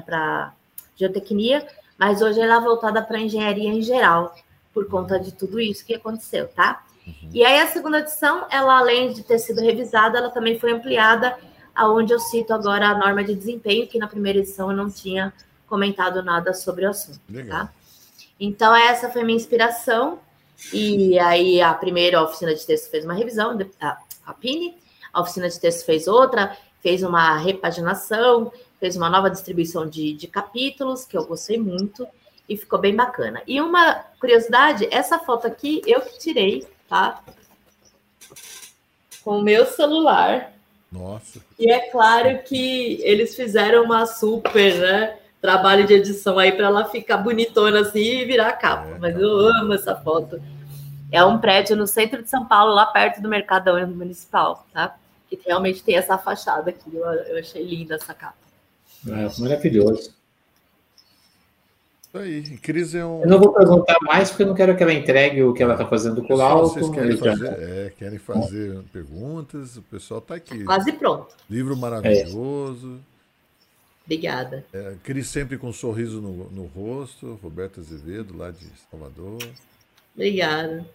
para geotecnia, mas hoje ela é voltada para engenharia em geral, por conta de tudo isso que aconteceu, tá? Uhum. E aí, a segunda edição, ela, além de ter sido revisada, ela também foi ampliada, aonde eu cito agora a norma de desempenho, que na primeira edição eu não tinha comentado nada sobre o assunto, Legal. tá? Então, essa foi minha inspiração. E aí, a primeira oficina de texto fez uma revisão, a, a Pini, a oficina de texto fez outra, fez uma repaginação, fez uma nova distribuição de, de capítulos, que eu gostei muito, e ficou bem bacana. E uma curiosidade, essa foto aqui eu que tirei, tá? Com o meu celular. Nossa. E é claro que eles fizeram uma super, né? trabalho de edição aí para ela ficar bonitona assim e virar capa. É, Mas eu amo essa foto. É um prédio no centro de São Paulo, lá perto do Mercadão Municipal, tá? Que realmente tem essa fachada aqui. Eu, eu achei linda essa capa. É, maravilhoso. Aí, Cris é um... Eu não vou perguntar mais porque eu não quero que ela entregue o que ela está fazendo com o Lauto. Vocês querem fazer, é, querem fazer perguntas, o pessoal está aqui. Quase pronto. Livro maravilhoso. É. Obrigada. É, Cris sempre com um sorriso no, no rosto, Roberto Azevedo, lá de Salvador. Obrigada.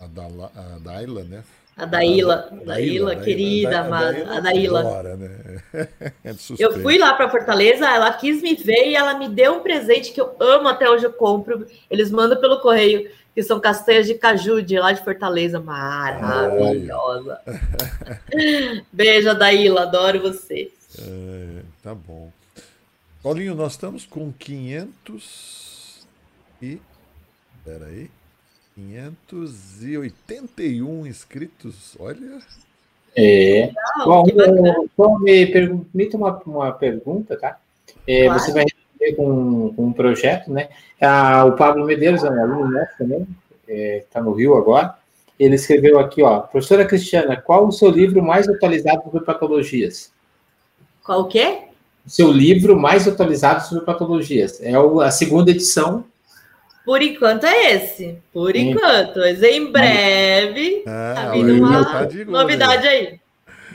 A, Dala, a Daila, né? A Daila, a Daila, querida, amada. A. Adora, né? É eu fui lá para Fortaleza, ela quis me ver e ela me deu um presente que eu amo até hoje, eu compro. Eles mandam pelo correio que são castanhas de caju de lá de Fortaleza. Maravilhosa. Beijo, Daíla, adoro você. É, tá bom. Paulinho, nós estamos com 500 e. Peraí. 581 inscritos. Olha. É. Bom, bom, me permita uma, uma pergunta, tá? É, claro. Você vai com, com um projeto, né? Ah, o Pablo Medeiros é um aluno nosso também, está é, tá no Rio agora. Ele escreveu aqui, ó, professora Cristiana, qual o seu livro mais atualizado sobre patologias? Qual o quê? O seu livro mais atualizado sobre patologias. É a segunda edição. Por enquanto é esse. Por enquanto. Mas em breve, ah, tá vindo uma tá novidade aí.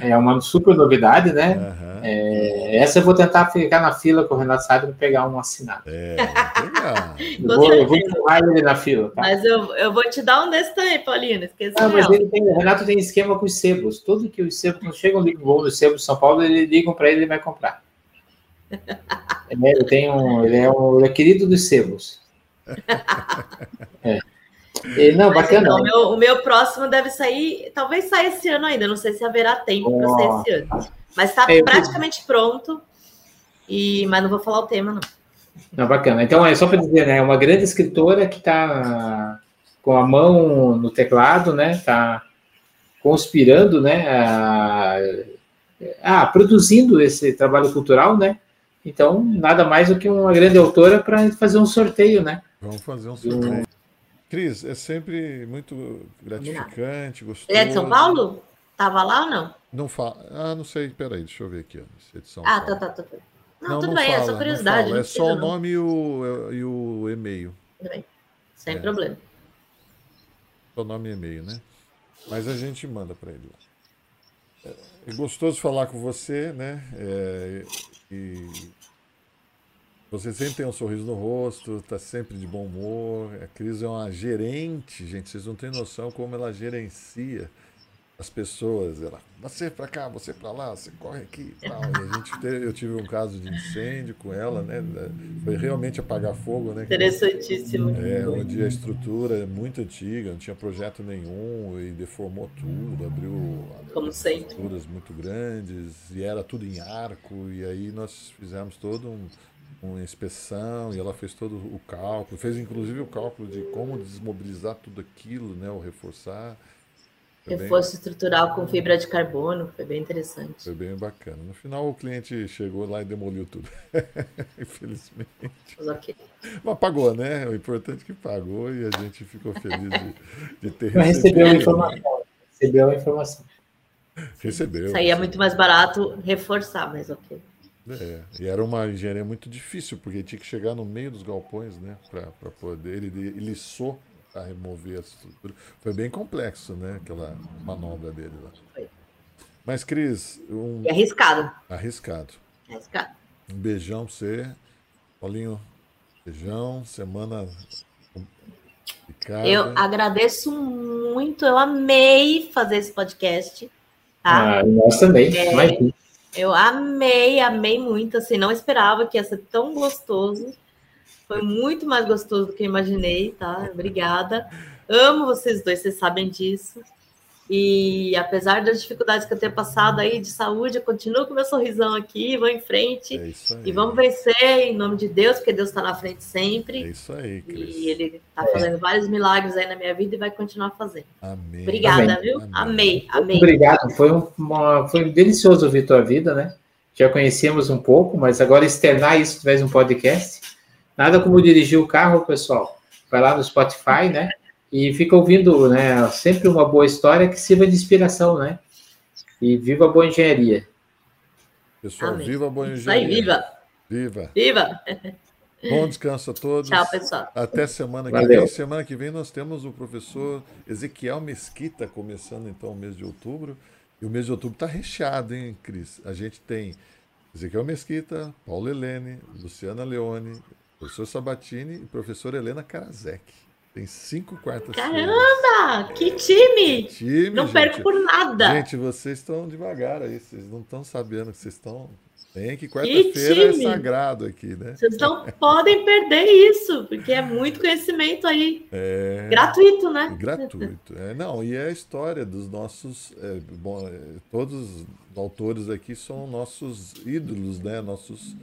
É uma super novidade, né? Uhum. É, essa eu vou tentar ficar na fila com o Renato Sá para pegar um assinado. É, eu, vou, eu vou empurrar ele na fila. Tá? Mas eu, eu vou te dar um desse também, Paulinho. Esqueça ah, mas ele tem, o Renato tem esquema com os sebos. Tudo que os sebos, quando chega um livro bom dos sebos de São Paulo, ele ligam para ele e ele vai comprar. ele, tem um, ele, é um, ele é querido dos sebos. É. Não, Mas, bacana. Então, o, meu, o meu próximo deve sair, talvez saia esse ano ainda, não sei se haverá tempo oh. para sair esse ano. Mas está é, praticamente eu... pronto, e, mas não vou falar o tema, não. Não, bacana. Então, é só para dizer, né? Uma grande escritora que está com a mão no teclado, né? Está conspirando, né? A, a, produzindo esse trabalho cultural, né? Então, nada mais do que uma grande autora para fazer um sorteio, né? Vamos fazer um sorteio. Cris, é sempre muito gratificante, gostoso. Ele é de São Paulo? Tava lá ou não? Não fala. Ah, não sei, peraí, deixa eu ver aqui. Ó, de São ah, tá, tá, tá, tá. Não, não tudo não bem, fala, é só curiosidade. É só o nome e o, e o e-mail. Tudo bem, sem é. problema. Só o nome e e-mail, né? Mas a gente manda para ele. É gostoso falar com você, né? É, e Você sempre tem um sorriso no rosto, está sempre de bom humor. A Cris é uma gerente, gente. Vocês não têm noção como ela gerencia as pessoas. Ela, você para cá, você para lá, você corre aqui e tal. E a gente teve, eu tive um caso de incêndio com ela, né? Foi realmente apagar fogo, né? Interessantíssimo. É, onde a estrutura é muito antiga, não tinha projeto nenhum e deformou tudo, abriu Como sempre. estruturas muito grandes e era tudo em arco. E aí nós fizemos todo um uma inspeção e ela fez todo o cálculo, fez inclusive o cálculo de como desmobilizar tudo aquilo, né, ou reforçar. Foi Reforço bem... estrutural com fibra de carbono, foi bem interessante. Foi bem bacana. No final o cliente chegou lá e demoliu tudo. Infelizmente. Mas, okay. Mas pagou, né? O importante é que pagou e a gente ficou feliz de, de ter Mas recebido. Recebeu a informação. Recebeu a informação. Recebeu. Saía muito mais barato reforçar, mas ok. É, e era uma engenharia muito difícil, porque tinha que chegar no meio dos galpões, né, para poder. Ele, ele liçou a remover a estrutura. Foi bem complexo, né, aquela manobra dele lá. Foi. Mas, Cris. Um... E arriscado. Arriscado. Arriscado. Um beijão pra você. Paulinho, beijão. Semana. Eu agradeço muito, eu amei fazer esse podcast. Tá? Ah, nós também. É, eu amei, amei muito, assim, não esperava que ia ser tão gostoso. Foi muito mais gostoso do que eu imaginei, tá? Obrigada. Amo vocês dois, vocês sabem disso. E apesar das dificuldades que eu tenho passado aí de saúde, eu continuo com meu sorrisão aqui, vou em frente é e vamos vencer em nome de Deus, porque Deus está na frente sempre. É isso aí, Cris. E Ele está fazendo vários milagres aí na minha vida e vai continuar fazendo. Amém. Obrigada, amém. viu? Amém. amei, amei. Obrigado, foi, uma, foi delicioso ouvir tua vida, né? Já conhecíamos um pouco, mas agora externar isso através de um podcast. Nada como dirigir o carro, pessoal. Vai lá no Spotify, né? E fica ouvindo, né? Sempre uma boa história que sirva de inspiração, né? E viva a boa engenharia. Pessoal, Amém. viva a boa engenharia. Vai, viva. Viva. Viva. Bom descanso a todos. Tchau, pessoal. Até semana que Valeu. vem. Semana que vem nós temos o professor Ezequiel Mesquita começando então o mês de outubro. E o mês de outubro está recheado, hein, Cris? A gente tem Ezequiel Mesquita, Paulo Helene, Luciana Leone, professor Sabatini e professor Helena Karazek. Tem cinco quartas-feiras. Caramba! Que time! Que time não gente. perco por nada. Gente, vocês estão devagar aí. Vocês não estão sabendo que vocês estão tem que quarta-feira é sagrado aqui, né? Vocês não podem perder isso, porque é muito conhecimento aí. É... Gratuito, né? Gratuito. É, não, e é a história dos nossos. É, bom, é, todos os autores aqui são nossos ídolos, né? Nossos.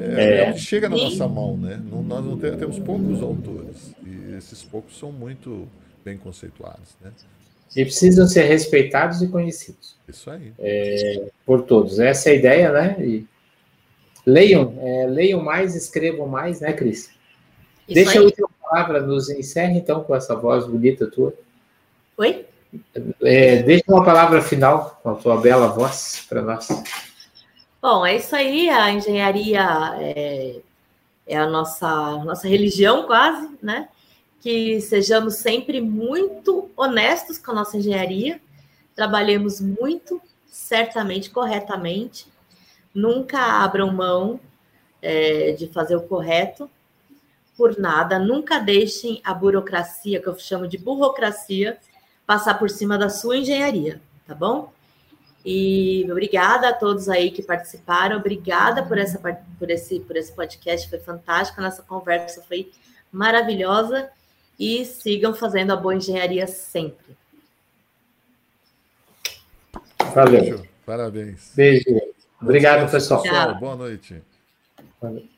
É, é. que chega na Sim. nossa mão, né? Não, nós não temos, temos poucos autores. E esses poucos são muito bem conceituados, né? E precisam ser respeitados e conhecidos. Isso aí. É, por todos. Essa é a ideia, né? E Leiam, é, leiam mais, escrevam mais, né, Cris? Isso Deixa aí. a última palavra, nos encerre então com essa voz bonita tua. Oi? É, deixa uma palavra final com a tua bela voz para nós. Bom, é isso aí, a engenharia é, é a nossa, nossa religião quase, né? Que sejamos sempre muito honestos com a nossa engenharia, trabalhemos muito, certamente, corretamente, Nunca abram mão é, de fazer o correto por nada. Nunca deixem a burocracia, que eu chamo de burocracia, passar por cima da sua engenharia, tá bom? E obrigada a todos aí que participaram, obrigada por, essa, por, esse, por esse podcast, foi fantástico, a nossa conversa foi maravilhosa e sigam fazendo a boa engenharia sempre. Valeu. Parabéns. Beijo. Obrigado, pessoal. pessoal. Boa noite. Valeu.